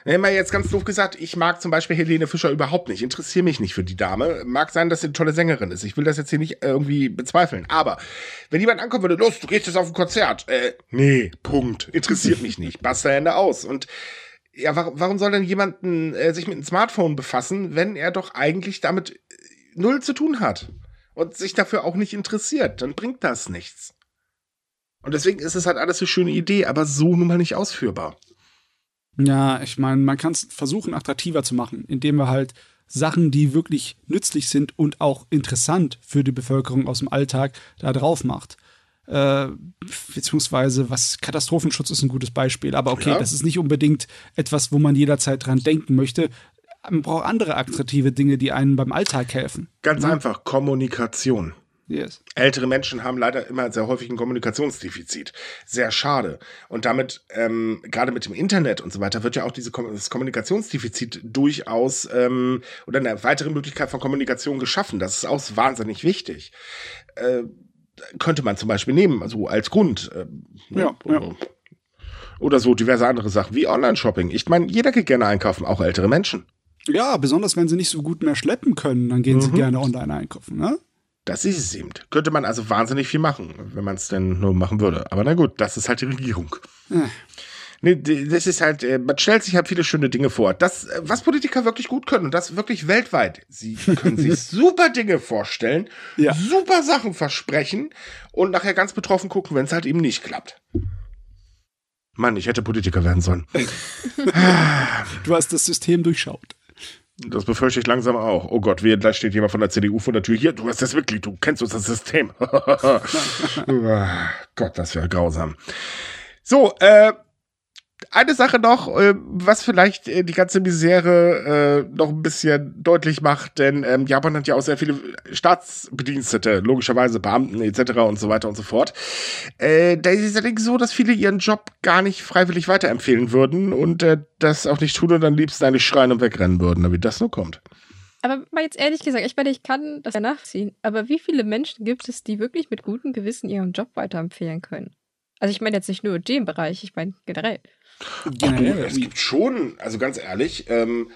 Mal jetzt ganz doof gesagt, ich mag zum Beispiel Helene Fischer überhaupt nicht. Interessiere mich nicht für die Dame. Mag sein, dass sie eine tolle Sängerin ist. Ich will das jetzt hier nicht irgendwie bezweifeln. Aber wenn jemand ankommen würde, los, du gehst jetzt auf ein Konzert. Äh, nee, Punkt. Interessiert mich nicht. Basta Ende aus. Und ja, warum, warum soll denn jemanden äh, sich mit einem Smartphone befassen, wenn er doch eigentlich damit äh, null zu tun hat und sich dafür auch nicht interessiert? Dann bringt das nichts. Und deswegen ist es halt alles eine schöne Idee, aber so nun mal nicht ausführbar. Ja, ich meine, man kann es versuchen, attraktiver zu machen, indem wir halt Sachen, die wirklich nützlich sind und auch interessant für die Bevölkerung aus dem Alltag, da drauf macht äh, beziehungsweise was Katastrophenschutz ist ein gutes Beispiel. Aber okay, ja. das ist nicht unbedingt etwas, wo man jederzeit dran denken möchte. Man braucht andere attraktive Dinge, die einen beim Alltag helfen. Ganz ja? einfach, Kommunikation. Yes. Ältere Menschen haben leider immer sehr häufig ein Kommunikationsdefizit. Sehr schade. Und damit, ähm, gerade mit dem Internet und so weiter, wird ja auch dieses Kommunikationsdefizit durchaus ähm, oder eine weitere Möglichkeit von Kommunikation geschaffen. Das ist auch wahnsinnig wichtig. Äh, könnte man zum Beispiel nehmen, also als Grund. Äh, ja, oder, ja. oder so diverse andere Sachen wie Online-Shopping. Ich meine, jeder geht gerne einkaufen, auch ältere Menschen. Ja, besonders wenn sie nicht so gut mehr schleppen können, dann gehen mhm. sie gerne online einkaufen, ne? Das ist es eben. Könnte man also wahnsinnig viel machen, wenn man es denn nur machen würde. Aber na gut, das ist halt die Regierung. Äh. Nee, das ist halt, äh, man stellt sich halt viele schöne Dinge vor. Das, äh, was Politiker wirklich gut können, und das wirklich weltweit. Sie können sich super Dinge vorstellen, ja. super Sachen versprechen und nachher ganz betroffen gucken, wenn es halt eben nicht klappt. Mann, ich hätte Politiker werden sollen. du hast das System durchschaut. Das befürchte ich langsam auch. Oh Gott, wie, da steht jemand von der CDU vor der Tür. Hier, du hast das wirklich, du kennst uns das System. Gott, das wäre grausam. So, äh, eine Sache noch, äh, was vielleicht äh, die ganze Misere äh, noch ein bisschen deutlich macht, denn ähm, Japan hat ja auch sehr viele Staatsbedienstete, logischerweise Beamten etc. und so weiter und so fort. Äh, da ist es allerdings so, dass viele ihren Job gar nicht freiwillig weiterempfehlen würden und das auch nicht tun und dann liebsten eigentlich schreien und wegrennen würden, wie das nur kommt. Aber mal jetzt ehrlich gesagt, ich meine, ich kann das ja nachziehen, aber wie viele Menschen gibt es, die wirklich mit gutem Gewissen ihren Job weiterempfehlen können? Also ich meine jetzt nicht nur den Bereich, ich meine generell. Generell, du, es gibt schon, also ganz ehrlich, ähm,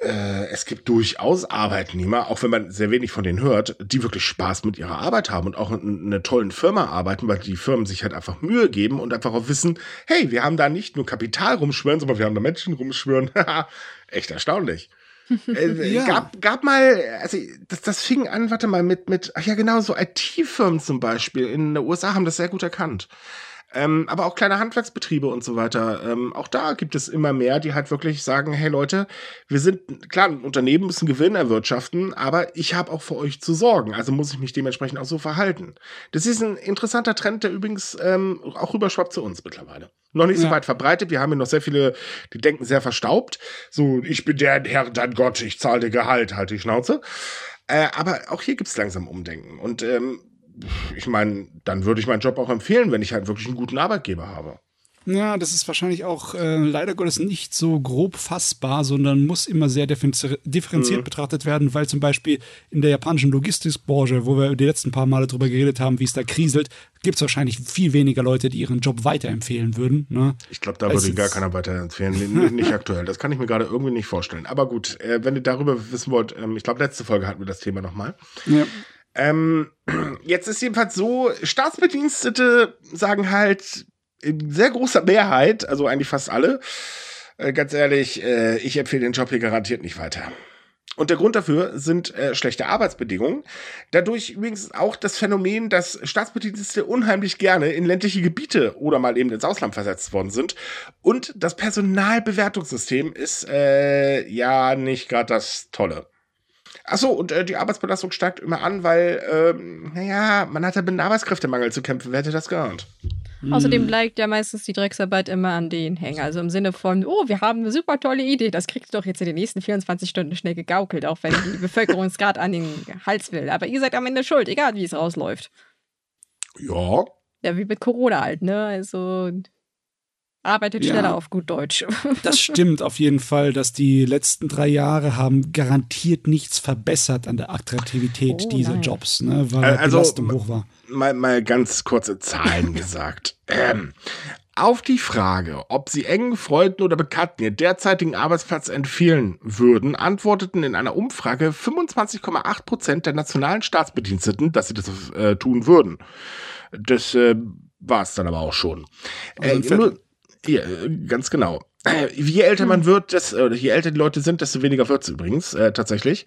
äh, es gibt durchaus Arbeitnehmer, auch wenn man sehr wenig von denen hört, die wirklich Spaß mit ihrer Arbeit haben und auch in einer tollen Firma arbeiten, weil die Firmen sich halt einfach Mühe geben und einfach auch wissen, hey, wir haben da nicht nur Kapital rumschwören, sondern wir haben da Menschen rumschwören. Echt erstaunlich. Äh, ja. gab, gab mal, also das, das fing an, warte mal, mit, mit, ach ja genau, so IT-Firmen zum Beispiel in den USA haben das sehr gut erkannt. Ähm, aber auch kleine Handwerksbetriebe und so weiter. Ähm, auch da gibt es immer mehr, die halt wirklich sagen, hey Leute, wir sind, klar, ein Unternehmen müssen Gewinn erwirtschaften, aber ich habe auch für euch zu sorgen. Also muss ich mich dementsprechend auch so verhalten. Das ist ein interessanter Trend, der übrigens ähm, auch rüberschwappt zu uns mittlerweile. Noch nicht ja. so weit verbreitet. Wir haben hier noch sehr viele, die denken sehr verstaubt. So, ich bin der Herr, dein Gott, ich zahle dir Gehalt, halt die Schnauze. Äh, aber auch hier gibt es langsam Umdenken. Und ähm, ich meine, dann würde ich meinen Job auch empfehlen, wenn ich halt wirklich einen guten Arbeitgeber habe. Ja, das ist wahrscheinlich auch äh, leider Gottes nicht so grob fassbar, sondern muss immer sehr differenziert mhm. betrachtet werden, weil zum Beispiel in der japanischen Logistikbranche, wo wir die letzten paar Male drüber geredet haben, wie es da kriselt, gibt es wahrscheinlich viel weniger Leute, die ihren Job weiterempfehlen würden. Ne? Ich glaube, da würde gar keiner weiterempfehlen. nicht, nicht aktuell. Das kann ich mir gerade irgendwie nicht vorstellen. Aber gut, äh, wenn ihr darüber wissen wollt, ähm, ich glaube, letzte Folge hatten wir das Thema nochmal. Ja. Ähm, jetzt ist jedenfalls so, Staatsbedienstete sagen halt in sehr großer Mehrheit, also eigentlich fast alle, äh, ganz ehrlich, äh, ich empfehle den Job hier garantiert nicht weiter. Und der Grund dafür sind äh, schlechte Arbeitsbedingungen. Dadurch übrigens auch das Phänomen, dass Staatsbedienstete unheimlich gerne in ländliche Gebiete oder mal eben ins Ausland versetzt worden sind. Und das Personalbewertungssystem ist äh, ja nicht gerade das Tolle. Achso, und äh, die Arbeitsbelastung steigt immer an, weil, ähm, naja, man hat ja mit einem Arbeitskräftemangel zu kämpfen. Wer hätte das geahnt? Hm. Außerdem bleibt ja meistens die Drecksarbeit immer an denen hängen. Also im Sinne von, oh, wir haben eine super tolle Idee, das kriegst du doch jetzt in den nächsten 24 Stunden schnell gegaukelt, auch wenn die Bevölkerung es gerade an den Hals will. Aber ihr seid am Ende schuld, egal wie es rausläuft. Ja. Ja, wie mit Corona halt, ne? Also arbeitet ja, schneller auf gut Deutsch. Das stimmt auf jeden Fall, dass die letzten drei Jahre haben garantiert nichts verbessert an der Attraktivität oh, dieser nein. Jobs, ne, weil also, die Belastung hoch war. Mal, mal ganz kurze Zahlen gesagt. Ähm, auf die Frage, ob sie engen Freunden oder Bekannten ihr derzeitigen Arbeitsplatz empfehlen würden, antworteten in einer Umfrage 25,8 Prozent der nationalen Staatsbediensteten, dass sie das äh, tun würden. Das äh, war es dann aber auch schon. Also äh, nur, ja, ganz genau. Je älter man wird, das, oder je älter die Leute sind, desto weniger wird es übrigens, äh, tatsächlich.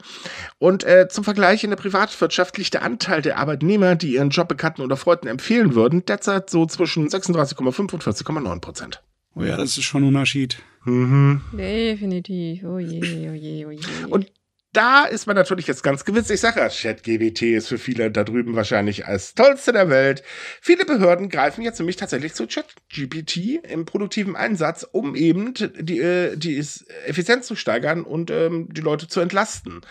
Und äh, zum Vergleich in der Privatwirtschaft liegt der Anteil der Arbeitnehmer, die ihren Job Bekannten oder Freunden empfehlen würden, derzeit so zwischen 36,5 und 40,9 Prozent. Oh ja, das ist schon ein Unterschied. Mhm. Definitiv. Oh je, oh je, oh je. Und da ist man natürlich jetzt ganz gewiss. Ich sage ja, ChatGBT ist für viele da drüben wahrscheinlich als tollste der Welt. Viele Behörden greifen jetzt nämlich tatsächlich zu ChatGPT im produktiven Einsatz, um eben die, äh, die Effizienz zu steigern und ähm, die Leute zu entlasten.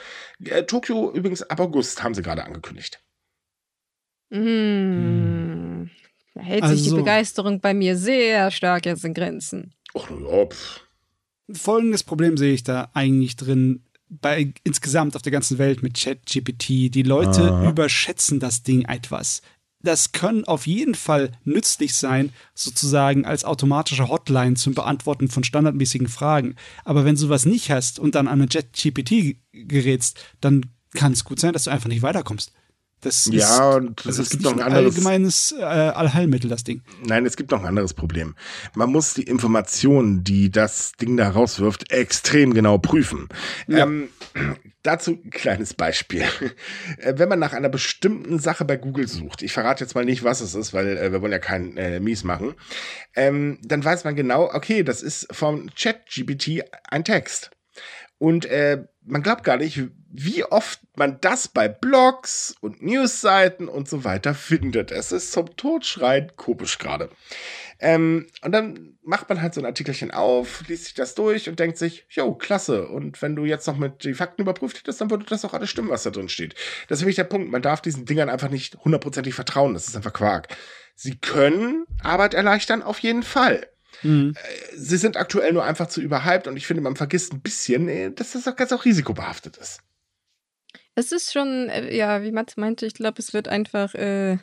Äh, Tokio übrigens ab August haben sie gerade angekündigt. Hm. Da hält also, sich die also Begeisterung bei mir sehr stark jetzt in Grenzen. Ach, ja, pff. Folgendes Problem sehe ich da eigentlich drin bei insgesamt auf der ganzen Welt mit ChatGPT. Die Leute Aha. überschätzen das Ding etwas. Das kann auf jeden Fall nützlich sein, sozusagen als automatische Hotline zum Beantworten von standardmäßigen Fragen. Aber wenn du sowas nicht hast und dann an eine ChatGPT gerätst, dann kann es gut sein, dass du einfach nicht weiterkommst. Das ja, ist, und also es gibt noch ein anderes allgemeines äh, Allheilmittel, das Ding. Nein, es gibt noch ein anderes Problem. Man muss die Informationen, die das Ding da rauswirft, extrem genau prüfen. Ja. Ähm, dazu ein kleines Beispiel. Äh, wenn man nach einer bestimmten Sache bei Google sucht, ich verrate jetzt mal nicht, was es ist, weil äh, wir wollen ja kein äh, Mies machen, ähm, dann weiß man genau, okay, das ist vom ChatGPT ein Text. Und äh, man glaubt gar nicht, wie oft man das bei Blogs und Newsseiten und so weiter findet. Es ist zum Totschreien komisch gerade. Ähm, und dann macht man halt so ein Artikelchen auf, liest sich das durch und denkt sich, jo, klasse. Und wenn du jetzt noch mit die Fakten überprüft hättest, dann würde das auch alles stimmen, was da drin steht. Das ist nämlich der Punkt. Man darf diesen Dingern einfach nicht hundertprozentig vertrauen. Das ist einfach Quark. Sie können Arbeit erleichtern, auf jeden Fall. Mhm. Äh, sie sind aktuell nur einfach zu überhyped und ich finde, man vergisst ein bisschen, äh, dass das auch ganz auch risikobehaftet ist. Es ist schon, äh, ja, wie Mats meinte, ich glaube, es wird einfach äh,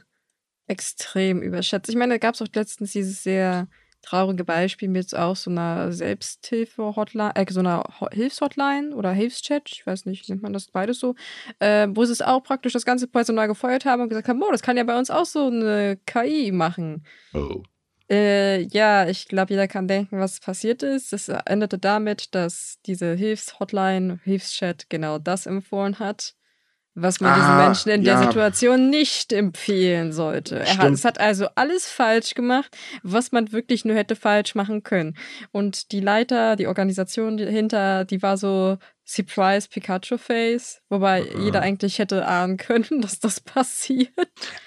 extrem überschätzt. Ich meine, da gab es auch letztens dieses sehr traurige Beispiel mit auch so einer Selbsthilfe-Hotline, äh, so einer Hilfshotline oder Hilfschat, ich weiß nicht, nennt man das beides so, äh, wo sie es auch praktisch das ganze Personal gefeuert haben und gesagt haben, oh, das kann ja bei uns auch so eine KI machen. Oh. Äh, ja, ich glaube, jeder kann denken, was passiert ist. Es endete damit, dass diese Hilfshotline, Hilfschat genau das empfohlen hat, was man ah, diesen Menschen in ja. der Situation nicht empfehlen sollte. Er hat, es hat also alles falsch gemacht, was man wirklich nur hätte falsch machen können. Und die Leiter, die Organisation dahinter, die war so, Surprise Pikachu Face, wobei uh jeder eigentlich hätte ahnen können, dass das passiert.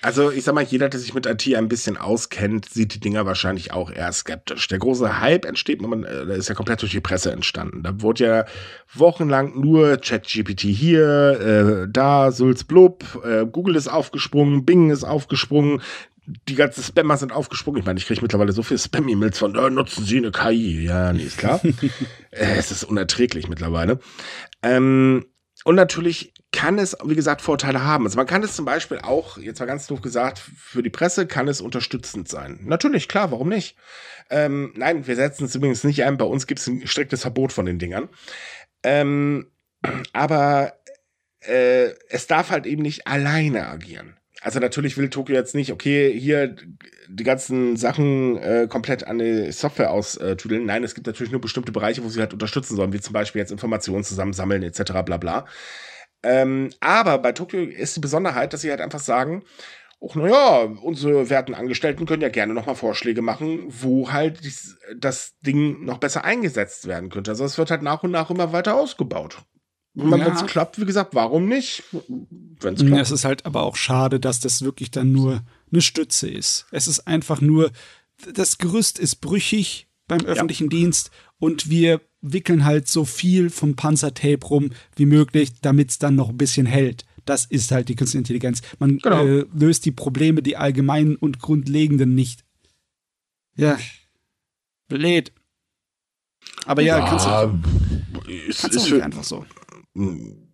Also ich sag mal, jeder, der sich mit IT ein bisschen auskennt, sieht die Dinger wahrscheinlich auch eher skeptisch. Der große Hype entsteht, man, äh, ist ja komplett durch die Presse entstanden. Da wurde ja wochenlang nur ChatGPT hier, äh, da, Sulz blub, äh, Google ist aufgesprungen, Bing ist aufgesprungen, die ganzen Spammer sind aufgesprungen. Ich meine, ich kriege mittlerweile so viele Spam-E-Mails von, äh, nutzen Sie eine KI? Ja, nee, ist klar. äh, es ist unerträglich mittlerweile. Ähm, und natürlich kann es, wie gesagt, Vorteile haben. Also man kann es zum Beispiel auch, jetzt mal ganz doof gesagt, für die Presse kann es unterstützend sein. Natürlich, klar, warum nicht? Ähm, nein, wir setzen es übrigens nicht ein. Bei uns gibt es ein striktes Verbot von den Dingern. Ähm, aber äh, es darf halt eben nicht alleine agieren also natürlich will Tokio jetzt nicht, okay, hier die ganzen Sachen äh, komplett an die Software austüdeln. Nein, es gibt natürlich nur bestimmte Bereiche, wo sie halt unterstützen sollen, wie zum Beispiel jetzt Informationen zusammensammeln etc. bla bla. Ähm, aber bei Tokio ist die Besonderheit, dass sie halt einfach sagen, auch naja, unsere werten Angestellten können ja gerne nochmal Vorschläge machen, wo halt das Ding noch besser eingesetzt werden könnte. Also es wird halt nach und nach immer weiter ausgebaut. Ja. Wenn es klappt, wie gesagt, warum nicht? Wenn's klappt. Es ist halt aber auch schade, dass das wirklich dann nur eine Stütze ist. Es ist einfach nur, das Gerüst ist brüchig beim öffentlichen ja. Dienst und wir wickeln halt so viel vom Panzertape rum wie möglich, damit es dann noch ein bisschen hält. Das ist halt die künstliche Intelligenz. Man genau. äh, löst die Probleme, die allgemeinen und grundlegenden nicht. Ja. Blöd. Aber ja, ja kannst du. Ist, kannst ist auch nicht einfach so. Hm,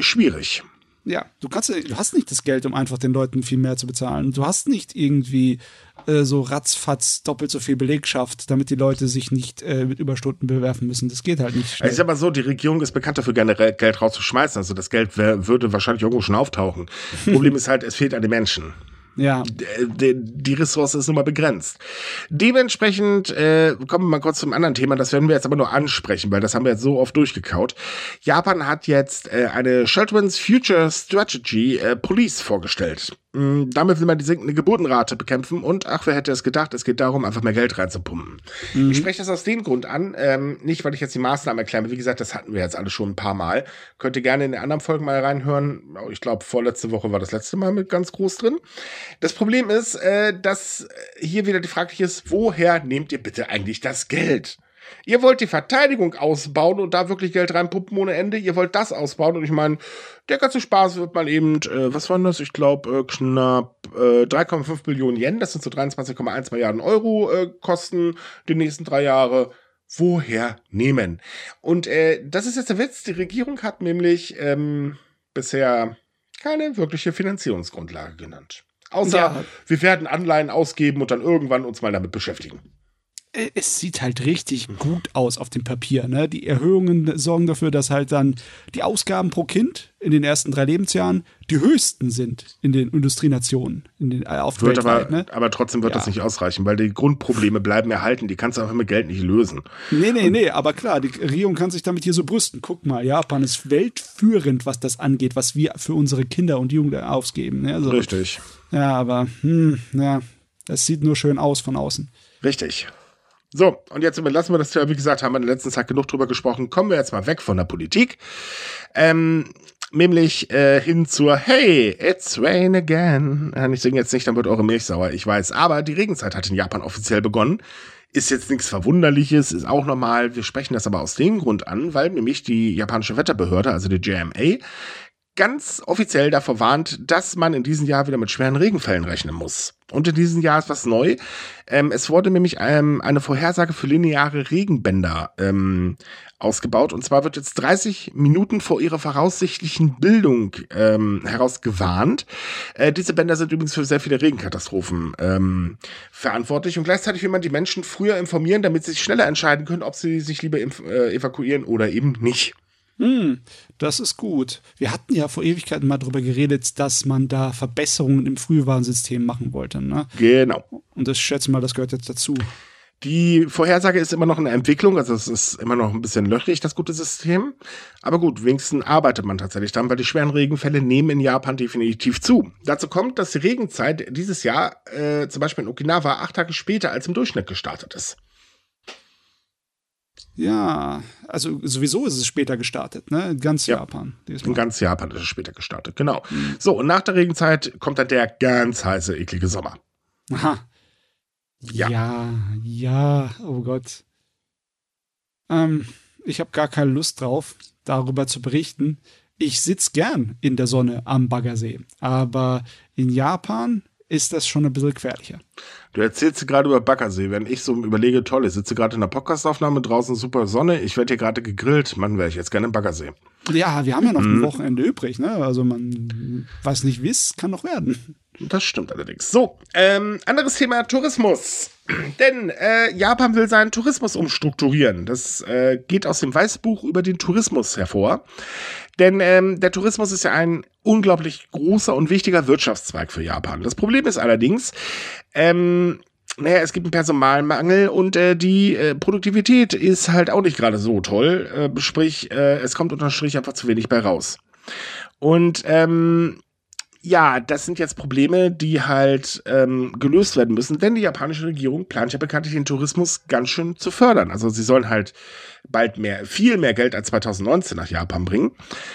schwierig. Ja, du kannst, du hast nicht das Geld, um einfach den Leuten viel mehr zu bezahlen. Du hast nicht irgendwie äh, so ratzfatz doppelt so viel Belegschaft, damit die Leute sich nicht äh, mit Überstunden bewerfen müssen. Das geht halt nicht schnell. Ich sag mal so, die Regierung ist bekannt dafür, gerne Geld rauszuschmeißen. Also das Geld wär, würde wahrscheinlich irgendwo schon auftauchen. Problem ist halt, es fehlt an den Menschen. Ja. Die, die Ressource ist nun mal begrenzt. Dementsprechend äh, kommen wir mal kurz zum anderen Thema. Das werden wir jetzt aber nur ansprechen, weil das haben wir jetzt so oft durchgekaut. Japan hat jetzt äh, eine Children's Future Strategy äh, Police vorgestellt. Mm, damit will man die sinkende Geburtenrate bekämpfen und ach, wer hätte es gedacht, es geht darum, einfach mehr Geld reinzupumpen. Mhm. Ich spreche das aus dem Grund an, ähm, nicht weil ich jetzt die Maßnahmen erkläre, wie gesagt, das hatten wir jetzt alle schon ein paar Mal. Könnt ihr gerne in den anderen Folgen mal reinhören. Ich glaube, vorletzte Woche war das letzte Mal mit ganz groß drin. Das Problem ist, äh, dass hier wieder die Frage ist, woher nehmt ihr bitte eigentlich das Geld? Ihr wollt die Verteidigung ausbauen und da wirklich Geld reinpumpen ohne Ende. Ihr wollt das ausbauen. Und ich meine, der ganze Spaß wird mal eben, äh, was waren das? Ich glaube, äh, knapp äh, 3,5 Millionen Yen, das sind so 23,1 Milliarden Euro äh, kosten die nächsten drei Jahre. Woher nehmen? Und äh, das ist jetzt der Witz. Die Regierung hat nämlich ähm, bisher keine wirkliche Finanzierungsgrundlage genannt. Außer ja. wir werden Anleihen ausgeben und dann irgendwann uns mal damit beschäftigen. Äh, es sieht halt richtig gut aus auf dem Papier. Ne? Die Erhöhungen sorgen dafür, dass halt dann die Ausgaben pro Kind in den ersten drei Lebensjahren die höchsten sind in den Industrienationen, in den, äh, auf wird aber, ne? aber trotzdem wird ja. das nicht ausreichen, weil die Grundprobleme bleiben erhalten. Die kannst du einfach mit Geld nicht lösen. Nee, nee, nee, aber klar, die Regierung kann sich damit hier so brüsten. Guck mal, Japan ist weltführend, was das angeht, was wir für unsere Kinder und Jugendlichen ausgeben. Ne? Also, Richtig. Ja, aber, hm, ja, es sieht nur schön aus von außen. Richtig. So, und jetzt überlassen wir das Thema, wie gesagt, haben wir in der letzten Zeit genug drüber gesprochen. Kommen wir jetzt mal weg von der Politik. Ähm, nämlich äh, hin zur Hey, it's rain again. Äh, ich singe jetzt nicht, dann wird eure Milch sauer, ich weiß. Aber die Regenzeit hat in Japan offiziell begonnen. Ist jetzt nichts Verwunderliches, ist auch normal. Wir sprechen das aber aus dem Grund an, weil nämlich die japanische Wetterbehörde, also die JMA, ganz offiziell davor warnt, dass man in diesem Jahr wieder mit schweren Regenfällen rechnen muss. Und in diesem Jahr ist was neu. Ähm, es wurde nämlich ähm, eine Vorhersage für lineare Regenbänder ähm, ausgebaut. Und zwar wird jetzt 30 Minuten vor ihrer voraussichtlichen Bildung ähm, heraus gewarnt. Äh, diese Bänder sind übrigens für sehr viele Regenkatastrophen ähm, verantwortlich. Und gleichzeitig will man die Menschen früher informieren, damit sie sich schneller entscheiden können, ob sie sich lieber äh, evakuieren oder eben nicht. Hm, das ist gut. Wir hatten ja vor Ewigkeiten mal darüber geredet, dass man da Verbesserungen im Frühwarnsystem machen wollte. Ne? Genau. Und das schätze mal, das gehört jetzt dazu. Die Vorhersage ist immer noch eine Entwicklung, also es ist immer noch ein bisschen löchrig, das gute System. Aber gut, wenigstens arbeitet man tatsächlich dann, weil die schweren Regenfälle nehmen in Japan definitiv zu. Dazu kommt, dass die Regenzeit dieses Jahr äh, zum Beispiel in Okinawa acht Tage später als im Durchschnitt gestartet ist. Ja, also sowieso ist es später gestartet, ne? In ganz ja, Japan. In ganz Japan ist es später gestartet, genau. Mhm. So, und nach der Regenzeit kommt dann der ganz heiße, eklige Sommer. Aha. Ja. Ja, ja, oh Gott. Ähm, ich habe gar keine Lust drauf, darüber zu berichten. Ich sitze gern in der Sonne am Baggersee, aber in Japan ist das schon ein bisschen gefährlicher. Du erzählst gerade über Baggersee. Wenn ich so überlege, toll, ich sitze gerade in der Podcastaufnahme, draußen super Sonne, ich werde hier gerade gegrillt, Mann, wäre ich jetzt gerne im Baggersee. Ja, wir haben ja noch mhm. ein Wochenende übrig, ne? Also man weiß nicht, wie es kann noch werden. Das stimmt allerdings. So, ähm, anderes Thema Tourismus. Denn äh, Japan will seinen Tourismus umstrukturieren. Das äh, geht aus dem Weißbuch über den Tourismus hervor. Denn ähm, der Tourismus ist ja ein unglaublich großer und wichtiger Wirtschaftszweig für Japan. Das Problem ist allerdings, ähm, naja, es gibt einen Personalmangel und äh, die äh, Produktivität ist halt auch nicht gerade so toll. Äh, sprich, äh, es kommt unterm Strich einfach zu wenig bei raus. Und ähm, ja, das sind jetzt Probleme, die halt ähm, gelöst werden müssen, denn die japanische Regierung plant ja bekanntlich den Tourismus ganz schön zu fördern. Also sie sollen halt bald mehr, viel mehr Geld als 2019 nach Japan bringen.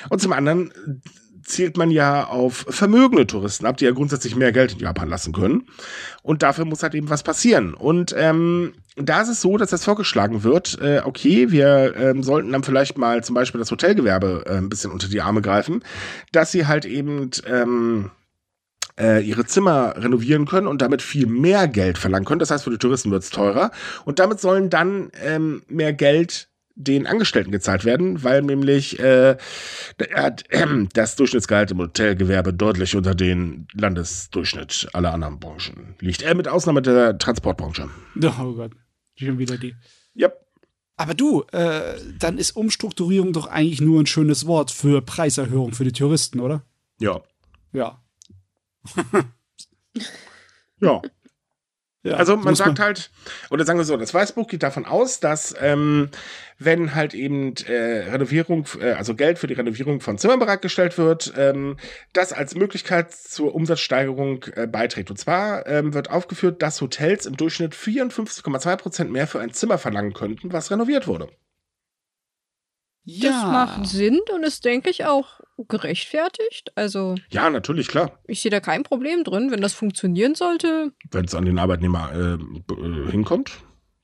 Und zum anderen zielt man ja auf vermögende Touristen ab, die ja grundsätzlich mehr Geld in Japan lassen können. Und dafür muss halt eben was passieren. Und ähm, da ist es so, dass das vorgeschlagen wird, äh, okay, wir ähm, sollten dann vielleicht mal zum Beispiel das Hotelgewerbe äh, ein bisschen unter die Arme greifen, dass sie halt eben ähm, äh, ihre Zimmer renovieren können und damit viel mehr Geld verlangen können. Das heißt, für die Touristen wird es teurer. Und damit sollen dann ähm, mehr Geld den Angestellten gezahlt werden, weil nämlich äh, das Durchschnittsgehalt im Hotelgewerbe deutlich unter den Landesdurchschnitt aller anderen Branchen liegt. Äh, mit Ausnahme der Transportbranche. Oh Gott, schon wieder die. Ja. Aber du, äh, dann ist Umstrukturierung doch eigentlich nur ein schönes Wort für Preiserhöhung für die Touristen, oder? Ja. Ja. ja. Ja, also man sagt man halt, oder sagen wir so, das Weißbuch geht davon aus, dass ähm, wenn halt eben äh, Renovierung, äh, also Geld für die Renovierung von Zimmern bereitgestellt wird, ähm, das als Möglichkeit zur Umsatzsteigerung äh, beiträgt. Und zwar ähm, wird aufgeführt, dass Hotels im Durchschnitt 54,2 Prozent mehr für ein Zimmer verlangen könnten, was renoviert wurde. Ja. Das macht Sinn und ist, denke ich, auch gerechtfertigt. Also. Ja, natürlich, klar. Ich sehe da kein Problem drin, wenn das funktionieren sollte. Wenn es an den Arbeitnehmer äh, äh, hinkommt,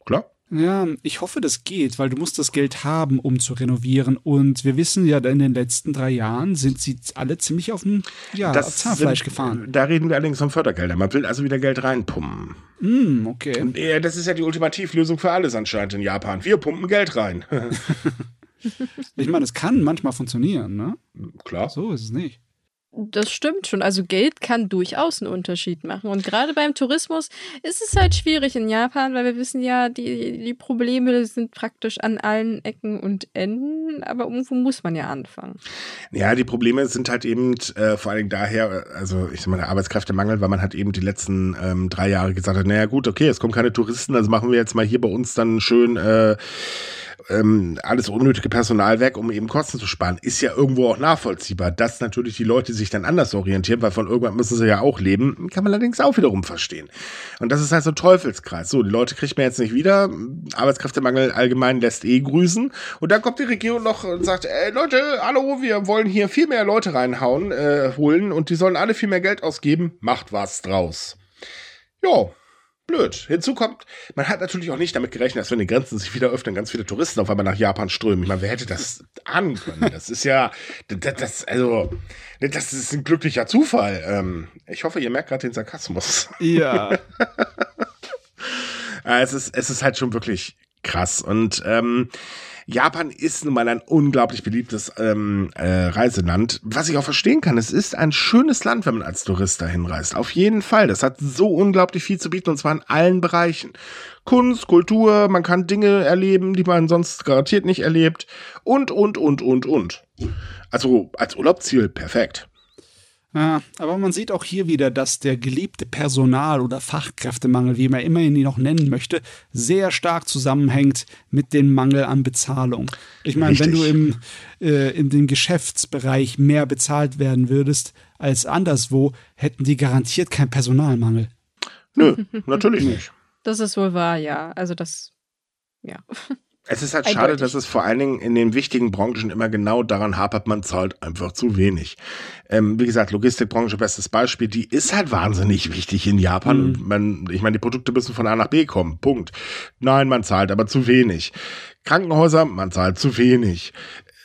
klar. Ja, ich hoffe, das geht, weil du musst das Geld haben, um zu renovieren. Und wir wissen ja, in den letzten drei Jahren sind sie alle ziemlich auf dem ja, das Zahnfleisch sind, gefahren. Da reden wir allerdings von Fördergeldern. Man will also wieder Geld reinpumpen. Mm, okay. Und, äh, das ist ja die Ultimativlösung für alles anscheinend in Japan. Wir pumpen Geld rein. ich meine, es kann manchmal funktionieren, ne? Klar. So ist es nicht. Das stimmt schon. Also Geld kann durchaus einen Unterschied machen. Und gerade beim Tourismus ist es halt schwierig in Japan, weil wir wissen ja, die, die Probleme sind praktisch an allen Ecken und Enden. Aber irgendwo muss man ja anfangen. Ja, die Probleme sind halt eben äh, vor allen Dingen daher, also ich sag mal, der Arbeitskräftemangel, weil man halt eben die letzten ähm, drei Jahre gesagt hat, naja gut, okay, es kommen keine Touristen, also machen wir jetzt mal hier bei uns dann schön äh, ähm, alles unnötige Personal weg, um eben Kosten zu sparen. Ist ja irgendwo auch nachvollziehbar, dass natürlich die Leute sich dann anders orientieren, weil von irgendwann müssen sie ja auch leben, kann man allerdings auch wiederum verstehen. Und das ist halt so ein Teufelskreis. So, die Leute kriegt man jetzt nicht wieder. Arbeitskräftemangel allgemein lässt eh grüßen. Und dann kommt die Regierung noch und sagt, ey Leute, hallo, wir wollen hier viel mehr Leute reinhauen, äh, holen und die sollen alle viel mehr Geld ausgeben. Macht was draus. Ja, blöd. Hinzu kommt, man hat natürlich auch nicht damit gerechnet, dass wenn die Grenzen sich wieder öffnen, ganz viele Touristen auf einmal nach Japan strömen. Ich meine, wer hätte das ahnen können? Das ist ja, das, das also, das ist ein glücklicher Zufall. Ähm, ich hoffe, ihr merkt gerade den Sarkasmus. Ja. es ist, es ist halt schon wirklich krass. Und ähm, Japan ist nun mal ein unglaublich beliebtes ähm, äh, Reiseland, was ich auch verstehen kann. Es ist ein schönes Land, wenn man als Tourist dahin reist. Auf jeden Fall. Das hat so unglaublich viel zu bieten und zwar in allen Bereichen. Kunst, Kultur, man kann Dinge erleben, die man sonst garantiert nicht erlebt und, und, und, und, und. Also als Urlaubsziel perfekt. Ja, aber man sieht auch hier wieder, dass der geliebte Personal- oder Fachkräftemangel, wie man immerhin ihn noch nennen möchte, sehr stark zusammenhängt mit dem Mangel an Bezahlung. Ich meine, wenn du im, äh, in dem Geschäftsbereich mehr bezahlt werden würdest als anderswo, hätten die garantiert keinen Personalmangel. Nö, natürlich nicht. Das ist wohl wahr, ja. Also das, ja. Es ist halt schade, dass es vor allen Dingen in den wichtigen Branchen immer genau daran hapert, man zahlt einfach zu wenig. Ähm, wie gesagt, Logistikbranche, bestes Beispiel, die ist halt wahnsinnig wichtig in Japan. Mhm. Man, ich meine, die Produkte müssen von A nach B kommen. Punkt. Nein, man zahlt aber zu wenig. Krankenhäuser, man zahlt zu wenig.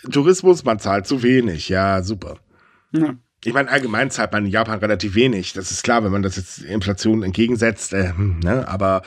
Tourismus, man zahlt zu wenig. Ja, super. Ja. Ich meine, allgemein zahlt man in Japan relativ wenig. Das ist klar, wenn man das jetzt Inflation entgegensetzt. Äh, hm, ne? Aber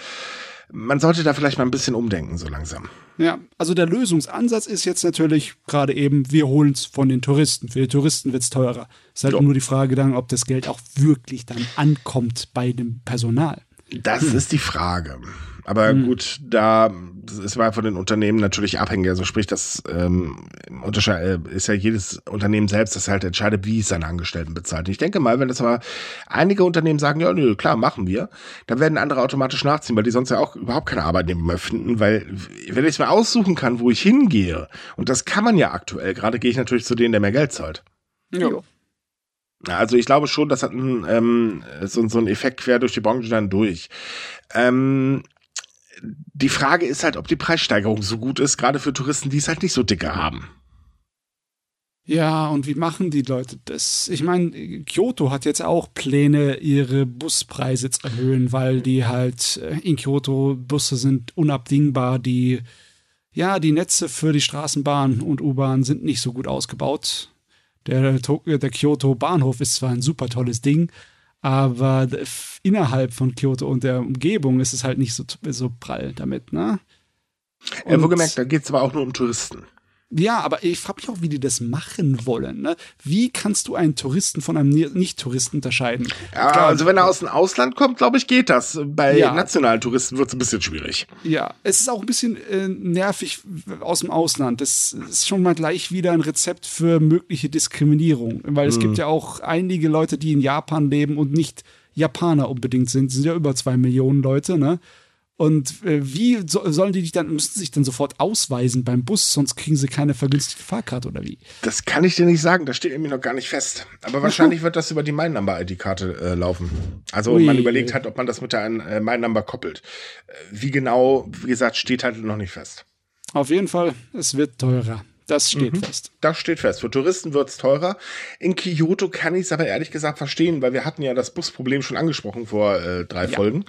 man sollte da vielleicht mal ein bisschen umdenken, so langsam. Ja, also der Lösungsansatz ist jetzt natürlich gerade eben, wir holen es von den Touristen. Für die Touristen wird es teurer. Es ist halt jo. nur die Frage dann, ob das Geld auch wirklich dann ankommt bei dem Personal. Das hm. ist die Frage. Aber mhm. gut, da ist mal von den Unternehmen natürlich abhängig. Also sprich, das ähm, äh, ist ja jedes Unternehmen selbst, das halt entscheidet, wie es seine Angestellten bezahlt. Ich denke mal, wenn das aber einige Unternehmen sagen, ja, nö, klar, machen wir, dann werden andere automatisch nachziehen, weil die sonst ja auch überhaupt keine Arbeitnehmer mehr finden, weil wenn ich es mir aussuchen kann, wo ich hingehe, und das kann man ja aktuell, gerade gehe ich natürlich zu denen, der mehr Geld zahlt. Ja. Also ich glaube schon, das hat ein, ähm, so, so ein Effekt quer durch die Branche dann durch. Ähm, die Frage ist halt, ob die Preissteigerung so gut ist, gerade für Touristen, die es halt nicht so dicke haben. Ja, und wie machen die Leute das? Ich meine, Kyoto hat jetzt auch Pläne, ihre Buspreise zu erhöhen, weil die halt äh, in Kyoto Busse sind unabdingbar, die ja, die Netze für die Straßenbahn und U-Bahn sind nicht so gut ausgebaut. Der, der Kyoto Bahnhof ist zwar ein super tolles Ding, aber innerhalb von Kyoto und der Umgebung ist es halt nicht so, so prall damit, ne? Ja, wo gemerkt, da geht es aber auch nur um Touristen. Ja, aber ich frage mich auch, wie die das machen wollen. Ne? Wie kannst du einen Touristen von einem Nicht-Touristen unterscheiden? Ja, Klar, also wenn er aus dem Ausland kommt, glaube ich, geht das. Bei ja. nationalen Touristen wird es ein bisschen schwierig. Ja, es ist auch ein bisschen äh, nervig aus dem Ausland. Das ist schon mal gleich wieder ein Rezept für mögliche Diskriminierung. Weil es hm. gibt ja auch einige Leute, die in Japan leben und nicht Japaner unbedingt sind. Es sind ja über zwei Millionen Leute, ne? Und äh, wie so, sollen die dich dann, müssen sich dann sofort ausweisen beim Bus, sonst kriegen sie keine vergünstigte Fahrkarte oder wie? Das kann ich dir nicht sagen, das steht irgendwie noch gar nicht fest. Aber wahrscheinlich wird das über die My Number ID-Karte äh, laufen. Also Ui. man überlegt halt, ob man das mit der äh, My Number koppelt. Äh, wie genau, wie gesagt, steht halt noch nicht fest. Auf jeden Fall, es wird teurer. Das steht mhm. fest. Das steht fest. Für Touristen wird es teurer. In Kyoto kann ich es aber ehrlich gesagt verstehen, weil wir hatten ja das Busproblem schon angesprochen vor äh, drei ja. Folgen.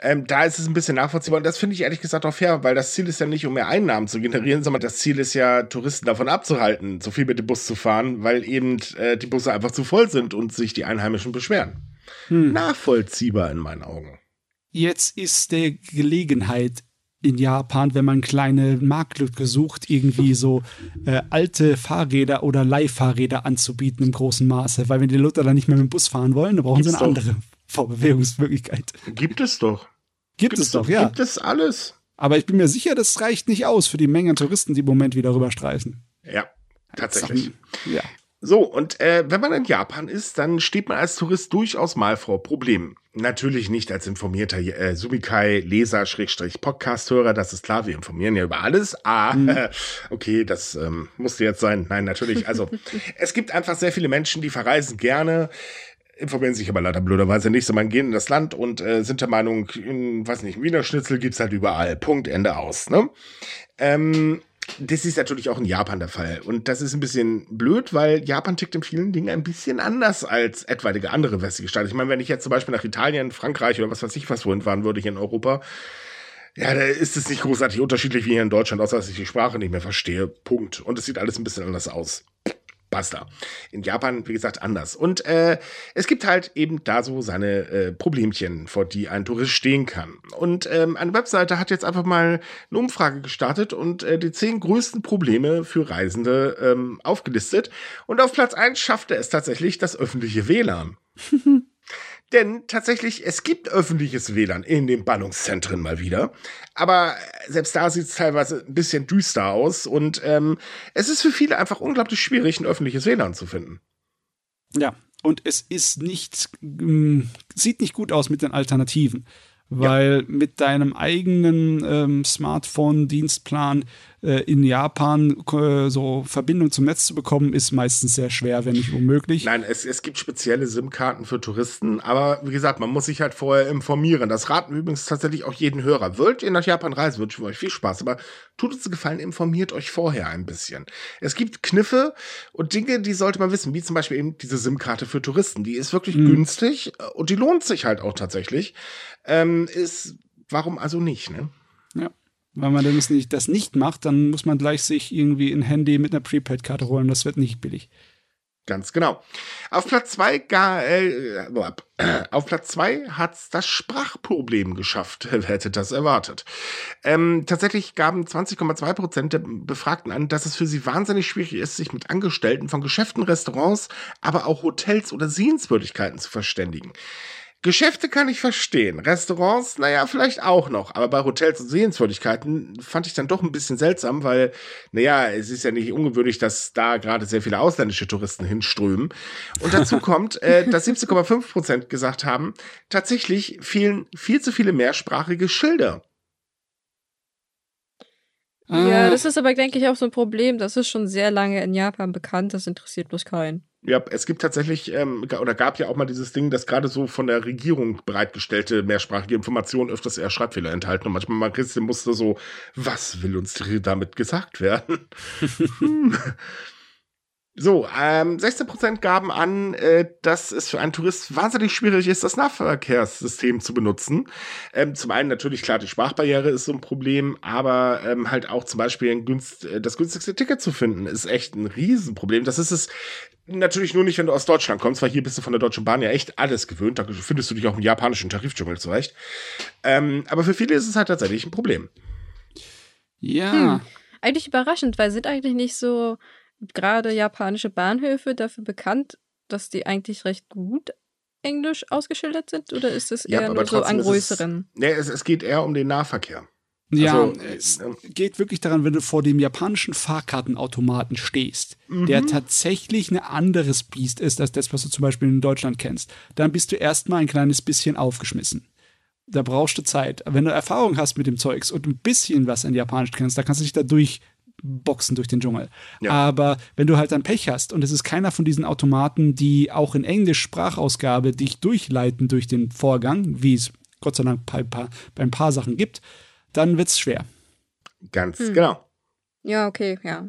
Ähm, da ist es ein bisschen nachvollziehbar und das finde ich ehrlich gesagt auch fair, weil das Ziel ist ja nicht, um mehr Einnahmen zu generieren, sondern das Ziel ist ja, Touristen davon abzuhalten, so viel mit dem Bus zu fahren, weil eben äh, die Busse einfach zu voll sind und sich die Einheimischen beschweren. Hm. Nachvollziehbar in meinen Augen. Jetzt ist der Gelegenheit in Japan, wenn man kleine Marktlücke sucht, irgendwie so äh, alte Fahrräder oder Leihfahrräder anzubieten im großen Maße. Weil wenn die Leute dann nicht mehr mit dem Bus fahren wollen, dann brauchen Gibt's sie eine doch. andere Vorbewegungsmöglichkeit. Gibt es doch. Gibt Gibt's es doch, ja. Gibt es alles. Aber ich bin mir sicher, das reicht nicht aus für die Menge an Touristen, die im Moment wieder rüberstreichen. Ja, tatsächlich. Ja. So, und äh, wenn man in Japan ist, dann steht man als Tourist durchaus mal vor Problemen. Natürlich nicht als informierter äh, Sumikai-Leser, Schrägstrich Podcast-Hörer, das ist klar, wir informieren ja über alles. Ah, mhm. okay, das ähm, musste jetzt sein. Nein, natürlich. Also, es gibt einfach sehr viele Menschen, die verreisen gerne, informieren sich aber leider blöderweise nicht, sondern gehen in das Land und äh, sind der Meinung, in, weiß nicht, Wiener Schnitzel gibt's halt überall. Punkt, Ende aus. Ne? Ähm, das ist natürlich auch in Japan der Fall. Und das ist ein bisschen blöd, weil Japan tickt in vielen Dingen ein bisschen anders als etwaige andere westliche Staaten. Ich meine, wenn ich jetzt zum Beispiel nach Italien, Frankreich oder was weiß ich was wohin fahren würde hier in Europa, ja, da ist es nicht großartig unterschiedlich wie hier in Deutschland, außer dass ich die Sprache nicht mehr verstehe. Punkt. Und es sieht alles ein bisschen anders aus. Basta. In Japan, wie gesagt, anders. Und äh, es gibt halt eben da so seine äh, Problemchen, vor die ein Tourist stehen kann. Und ähm, eine Webseite hat jetzt einfach mal eine Umfrage gestartet und äh, die zehn größten Probleme für Reisende ähm, aufgelistet. Und auf Platz eins schaffte es tatsächlich das öffentliche WLAN. Denn tatsächlich, es gibt öffentliches WLAN in den Ballungszentren mal wieder. Aber selbst da sieht es teilweise ein bisschen düster aus. Und ähm, es ist für viele einfach unglaublich schwierig, ein öffentliches WLAN zu finden. Ja, und es ist nicht, ähm, sieht nicht gut aus mit den Alternativen. Weil ja. mit deinem eigenen ähm, Smartphone-Dienstplan äh, in Japan äh, so Verbindung zum Netz zu bekommen, ist meistens sehr schwer, wenn nicht unmöglich. Nein, es, es gibt spezielle SIM-Karten für Touristen, aber wie gesagt, man muss sich halt vorher informieren. Das raten übrigens tatsächlich auch jeden Hörer. Wollt ihr nach Japan reisen, wünschen wir euch viel Spaß, aber tut uns gefallen, informiert euch vorher ein bisschen. Es gibt Kniffe und Dinge, die sollte man wissen, wie zum Beispiel eben diese SIM-Karte für Touristen. Die ist wirklich mhm. günstig und die lohnt sich halt auch tatsächlich. Ähm, ist, warum also nicht, ne? Ja. Wenn man das nicht, das nicht macht, dann muss man gleich sich irgendwie ein Handy mit einer Prepaid-Karte holen. Das wird nicht billig. Ganz genau. Auf Platz zwei äh, auf Platz zwei hat's das Sprachproblem geschafft. Wer hätte das erwartet? Ähm, tatsächlich gaben 20,2 Prozent der Befragten an, dass es für sie wahnsinnig schwierig ist, sich mit Angestellten von Geschäften, Restaurants, aber auch Hotels oder Sehenswürdigkeiten zu verständigen. Geschäfte kann ich verstehen. Restaurants, naja, vielleicht auch noch. Aber bei Hotels und Sehenswürdigkeiten fand ich dann doch ein bisschen seltsam, weil, naja, es ist ja nicht ungewöhnlich, dass da gerade sehr viele ausländische Touristen hinströmen. Und dazu kommt, äh, dass 17,5 Prozent gesagt haben, tatsächlich fehlen viel zu viele mehrsprachige Schilder. Ja, das ist aber, denke ich, auch so ein Problem. Das ist schon sehr lange in Japan bekannt. Das interessiert bloß keinen. Ja, es gibt tatsächlich, ähm, oder gab ja auch mal dieses Ding, dass gerade so von der Regierung bereitgestellte mehrsprachige Informationen öfters eher Schreibfehler enthalten. Und manchmal mal Christian musste so, was will uns damit gesagt werden? So, ähm, 16% gaben an, äh, dass es für einen Tourist wahnsinnig schwierig ist, das Nahverkehrssystem zu benutzen. Ähm, zum einen natürlich klar, die Sprachbarriere ist so ein Problem, aber ähm, halt auch zum Beispiel günst, äh, das günstigste Ticket zu finden, ist echt ein Riesenproblem. Das ist es natürlich nur nicht, wenn du aus Deutschland kommst, weil hier bist du von der Deutschen Bahn ja echt alles gewöhnt. Da findest du dich auch im japanischen Tarifdschungel zurecht. Ähm, aber für viele ist es halt tatsächlich ein Problem. Ja. Hm. Eigentlich überraschend, weil sind eigentlich nicht so gerade japanische Bahnhöfe dafür bekannt, dass die eigentlich recht gut Englisch ausgeschildert sind? Oder ist es eher ja, nur so an größeren? Es, nee, es, es geht eher um den Nahverkehr. Ja, also, es geht wirklich daran, wenn du vor dem japanischen Fahrkartenautomaten stehst, mhm. der tatsächlich ein anderes Biest ist als das, was du zum Beispiel in Deutschland kennst, dann bist du erstmal ein kleines bisschen aufgeschmissen. Da brauchst du Zeit. Wenn du Erfahrung hast mit dem Zeugs und ein bisschen was an Japanisch kennst, da kannst du dich da durchboxen durch den Dschungel. Ja. Aber wenn du halt dann Pech hast und es ist keiner von diesen Automaten, die auch in Englisch Sprachausgabe dich durchleiten durch den Vorgang, wie es Gott sei Dank bei, bei, bei ein paar Sachen gibt, dann wird es schwer. Ganz hm. genau. Ja, okay, ja.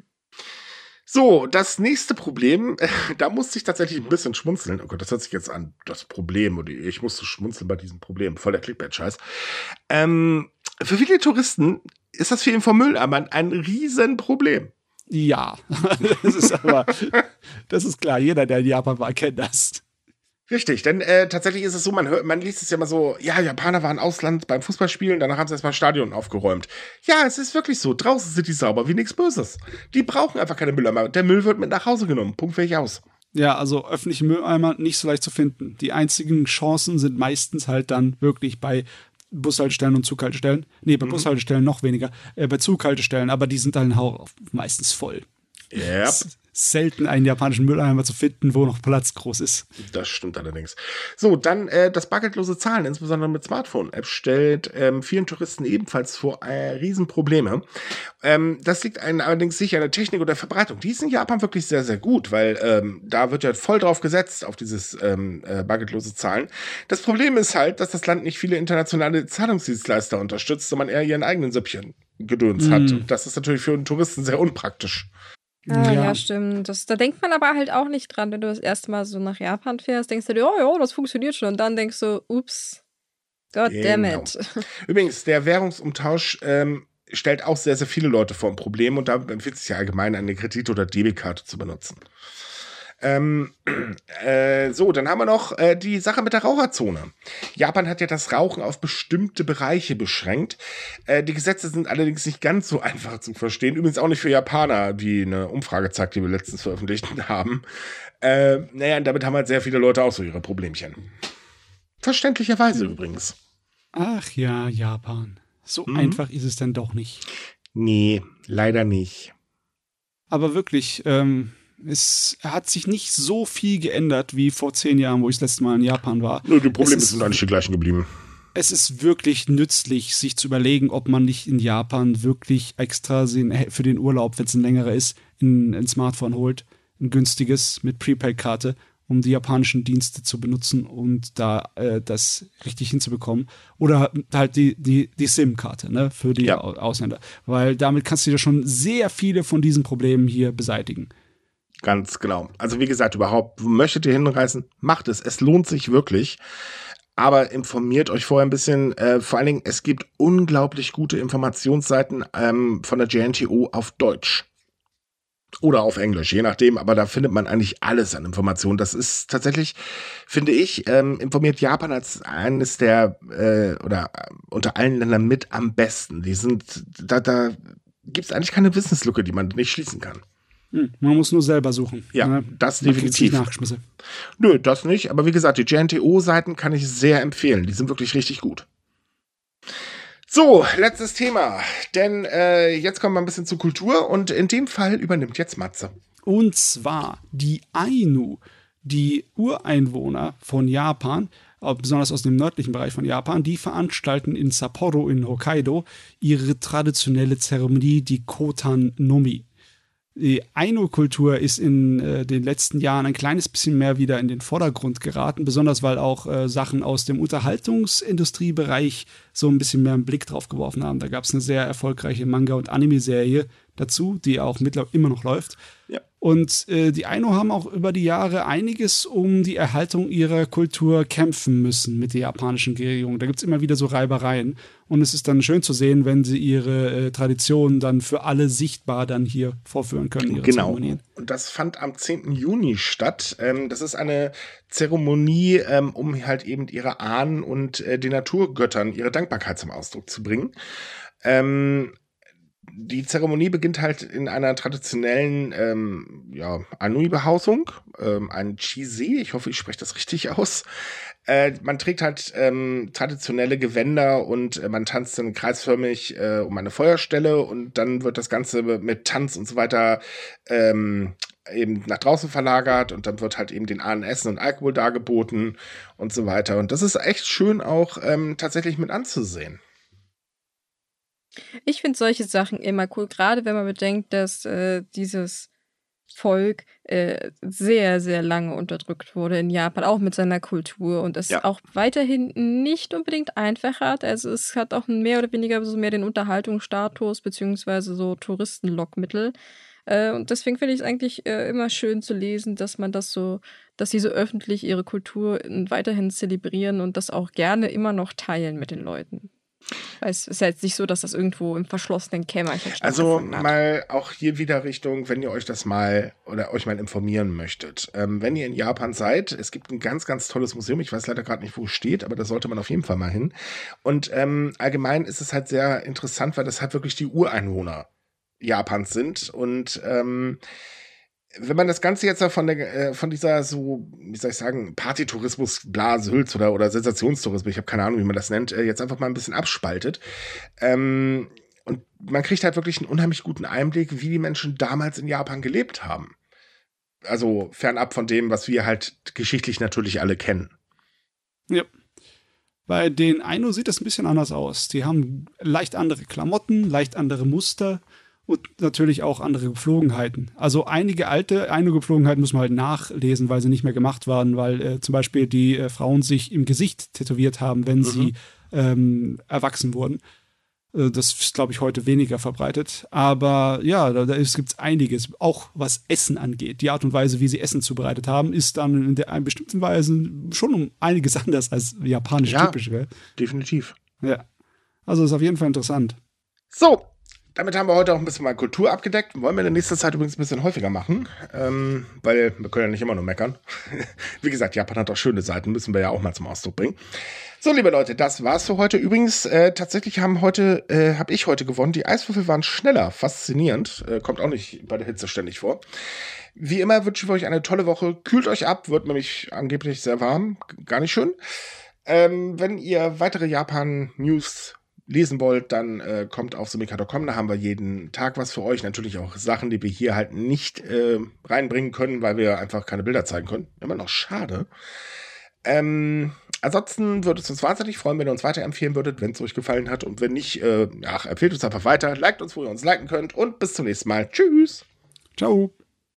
So, das nächste Problem, da musste ich tatsächlich ein bisschen schmunzeln. Oh Gott, das hört sich jetzt an, das Problem, oder ich musste schmunzeln bei diesem Problem, voll der Clickbait-Scheiß. Ähm, für viele Touristen ist das Fehlen vom Mülleimer ein Riesenproblem. Ja, das ist aber, das ist klar, jeder, der in Japan war, kennt das. Richtig, denn äh, tatsächlich ist es so, man, hört, man liest es ja immer so, ja, Japaner waren Ausland beim Fußballspielen, danach haben sie erstmal Stadion aufgeräumt. Ja, es ist wirklich so, draußen sind die sauber wie nichts Böses. Die brauchen einfach keine Mülleimer. Der Müll wird mit nach Hause genommen. Punkt fertig aus. Ja, also öffentliche Mülleimer nicht so leicht zu finden. Die einzigen Chancen sind meistens halt dann wirklich bei Bushaltestellen und Zughaltestellen. Nee, bei mhm. Bushaltestellen noch weniger. Äh, bei Zughaltestellen, aber die sind dann auch meistens voll. Yep selten einen japanischen Mülleimer zu finden, wo noch Platz groß ist. Das stimmt allerdings. So, dann äh, das bargeldlose Zahlen, insbesondere mit Smartphone-App, stellt ähm, vielen Touristen ebenfalls vor äh, Riesenprobleme. Ähm, das liegt einen allerdings sicher an der Technik oder der Verbreitung. Die ist in Japan wirklich sehr, sehr gut, weil ähm, da wird ja voll drauf gesetzt, auf dieses ähm, äh, bargeldlose Zahlen. Das Problem ist halt, dass das Land nicht viele internationale Zahlungsdienstleister unterstützt, sondern eher ihren eigenen Süppchen gedöns mm. hat. Und das ist natürlich für einen Touristen sehr unpraktisch. Ah, ja. ja, stimmt. Das, da denkt man aber halt auch nicht dran, wenn du das erste Mal so nach Japan fährst, denkst du dir, oh ja, das funktioniert schon. Und dann denkst du, ups, God genau. damn it. Übrigens, der Währungsumtausch ähm, stellt auch sehr, sehr viele Leute vor ein Problem und da empfiehlt es sich ja allgemein, eine Kredit- oder Debitkarte zu benutzen. Ähm, äh, so, dann haben wir noch äh, die Sache mit der Raucherzone. Japan hat ja das Rauchen auf bestimmte Bereiche beschränkt. Äh, die Gesetze sind allerdings nicht ganz so einfach zu verstehen. Übrigens auch nicht für Japaner, wie eine Umfrage zeigt, die wir letztens veröffentlicht haben. Äh, naja, und damit haben halt sehr viele Leute auch so ihre Problemchen. Verständlicherweise übrigens. Ach ja, Japan. So mhm. einfach ist es dann doch nicht. Nee, leider nicht. Aber wirklich, ähm, es hat sich nicht so viel geändert wie vor zehn Jahren, wo ich das letzte Mal in Japan war. Nur die Probleme sind eigentlich die gleichen geblieben. Es ist wirklich nützlich, sich zu überlegen, ob man nicht in Japan wirklich extra für den Urlaub, wenn es ein längerer ist, ein, ein Smartphone holt, ein günstiges mit Prepaid-Karte um die japanischen Dienste zu benutzen und da äh, das richtig hinzubekommen. Oder halt die, die, die SIM-Karte ne, für die ja. Ausländer. Weil damit kannst du ja schon sehr viele von diesen Problemen hier beseitigen. Ganz genau. Also wie gesagt, überhaupt, möchtet ihr hinreisen, macht es. Es lohnt sich wirklich. Aber informiert euch vorher ein bisschen. Äh, vor allen Dingen, es gibt unglaublich gute Informationsseiten ähm, von der JNTO auf Deutsch. Oder auf Englisch, je nachdem, aber da findet man eigentlich alles an Informationen. Das ist tatsächlich, finde ich, ähm, informiert Japan als eines der äh, oder äh, unter allen Ländern mit am besten. Die sind, da, da gibt es eigentlich keine Wissenslücke, die man nicht schließen kann. Hm, man muss nur selber suchen. Ja, ne? das definitiv. Nachgeschmisse. Nö, das nicht. Aber wie gesagt, die JNTO-Seiten kann ich sehr empfehlen. Die sind wirklich richtig gut. So, letztes Thema. Denn äh, jetzt kommen wir ein bisschen zur Kultur und in dem Fall übernimmt jetzt Matze. Und zwar die Ainu, die Ureinwohner von Japan, besonders aus dem nördlichen Bereich von Japan, die veranstalten in Sapporo in Hokkaido ihre traditionelle Zeremonie, die Kotan Nomi. Die Ainu-Kultur ist in äh, den letzten Jahren ein kleines bisschen mehr wieder in den Vordergrund geraten, besonders weil auch äh, Sachen aus dem Unterhaltungsindustriebereich so ein bisschen mehr einen Blick drauf geworfen haben. Da gab es eine sehr erfolgreiche Manga- und Anime-Serie dazu, die auch mittlerweile immer noch läuft. Ja. Und äh, die Aino haben auch über die Jahre einiges um die Erhaltung ihrer Kultur kämpfen müssen mit der japanischen Regierung. Da gibt es immer wieder so Reibereien. Und es ist dann schön zu sehen, wenn sie ihre äh, Traditionen dann für alle sichtbar dann hier vorführen können. genau. Zeremonien. Und das fand am 10. Juni statt. Ähm, das ist eine Zeremonie, ähm, um halt eben ihre Ahnen und äh, den Naturgöttern ihre Dankbarkeit zum Ausdruck zu bringen. Ähm, die Zeremonie beginnt halt in einer traditionellen ähm, ja, Anui-Behausung, ähm, ein Chise, ich hoffe, ich spreche das richtig aus. Äh, man trägt halt ähm, traditionelle Gewänder und äh, man tanzt dann kreisförmig äh, um eine Feuerstelle und dann wird das Ganze mit Tanz und so weiter ähm, eben nach draußen verlagert und dann wird halt eben den Ahnen Essen und Alkohol dargeboten und so weiter. Und das ist echt schön auch ähm, tatsächlich mit anzusehen. Ich finde solche Sachen immer cool, gerade wenn man bedenkt, dass äh, dieses Volk äh, sehr, sehr lange unterdrückt wurde in Japan, auch mit seiner Kultur und es ja. auch weiterhin nicht unbedingt einfach hat. Also es hat auch mehr oder weniger so mehr den Unterhaltungsstatus beziehungsweise so Touristenlockmittel. Äh, und deswegen finde ich es eigentlich äh, immer schön zu lesen, dass man das so, dass sie so öffentlich ihre Kultur weiterhin zelebrieren und das auch gerne immer noch teilen mit den Leuten. Weil es ist ja jetzt nicht so, dass das irgendwo im verschlossenen Kämmerchen Also mal auch hier wieder Richtung, wenn ihr euch das mal oder euch mal informieren möchtet. Ähm, wenn ihr in Japan seid, es gibt ein ganz, ganz tolles Museum. Ich weiß leider gerade nicht, wo es steht, aber da sollte man auf jeden Fall mal hin. Und ähm, allgemein ist es halt sehr interessant, weil das halt wirklich die Ureinwohner Japans sind. Und ähm, wenn man das Ganze jetzt von der äh, von dieser so, wie soll ich sagen, Partytourismus, Blasülz oder oder Sensationstourismus, ich habe keine Ahnung, wie man das nennt, äh, jetzt einfach mal ein bisschen abspaltet. Ähm, und man kriegt halt wirklich einen unheimlich guten Einblick, wie die Menschen damals in Japan gelebt haben. Also fernab von dem, was wir halt geschichtlich natürlich alle kennen. Ja. Bei den Ainu sieht das ein bisschen anders aus. Die haben leicht andere Klamotten, leicht andere Muster und natürlich auch andere Gepflogenheiten. Also einige alte, einige Gepflogenheiten muss man halt nachlesen, weil sie nicht mehr gemacht waren, weil äh, zum Beispiel die äh, Frauen sich im Gesicht tätowiert haben, wenn mhm. sie ähm, erwachsen wurden. Äh, das ist, glaube ich, heute weniger verbreitet. Aber ja, da, da gibt es einiges, auch was Essen angeht. Die Art und Weise, wie sie Essen zubereitet haben, ist dann in der in bestimmten Weise schon um einiges anders als japanisch ja, typisch wäre. Definitiv. Ja. Also ist auf jeden Fall interessant. So, damit haben wir heute auch ein bisschen mal Kultur abgedeckt. Wollen wir in nächster Zeit übrigens ein bisschen häufiger machen, ähm, weil wir können ja nicht immer nur meckern. Wie gesagt, Japan hat auch schöne Seiten, müssen wir ja auch mal zum Ausdruck bringen. So, liebe Leute, das war's für heute. Übrigens, äh, tatsächlich haben heute, äh, habe ich heute gewonnen. Die Eiswürfel waren schneller, faszinierend. Äh, kommt auch nicht bei der Hitze ständig vor. Wie immer wünsche ich euch eine tolle Woche. Kühlt euch ab, wird nämlich angeblich sehr warm. Gar nicht schön. Ähm, wenn ihr weitere Japan-News lesen wollt, dann äh, kommt auf sumika.com. Da haben wir jeden Tag was für euch. Natürlich auch Sachen, die wir hier halt nicht äh, reinbringen können, weil wir einfach keine Bilder zeigen können. Immer noch schade. Ähm, Ansonsten würde es uns wahnsinnig freuen, wenn ihr uns weiterempfehlen würdet, wenn es euch gefallen hat. Und wenn nicht, äh, ach, empfehlt uns einfach weiter, liked uns, wo ihr uns liken könnt. Und bis zum nächsten Mal. Tschüss. Ciao.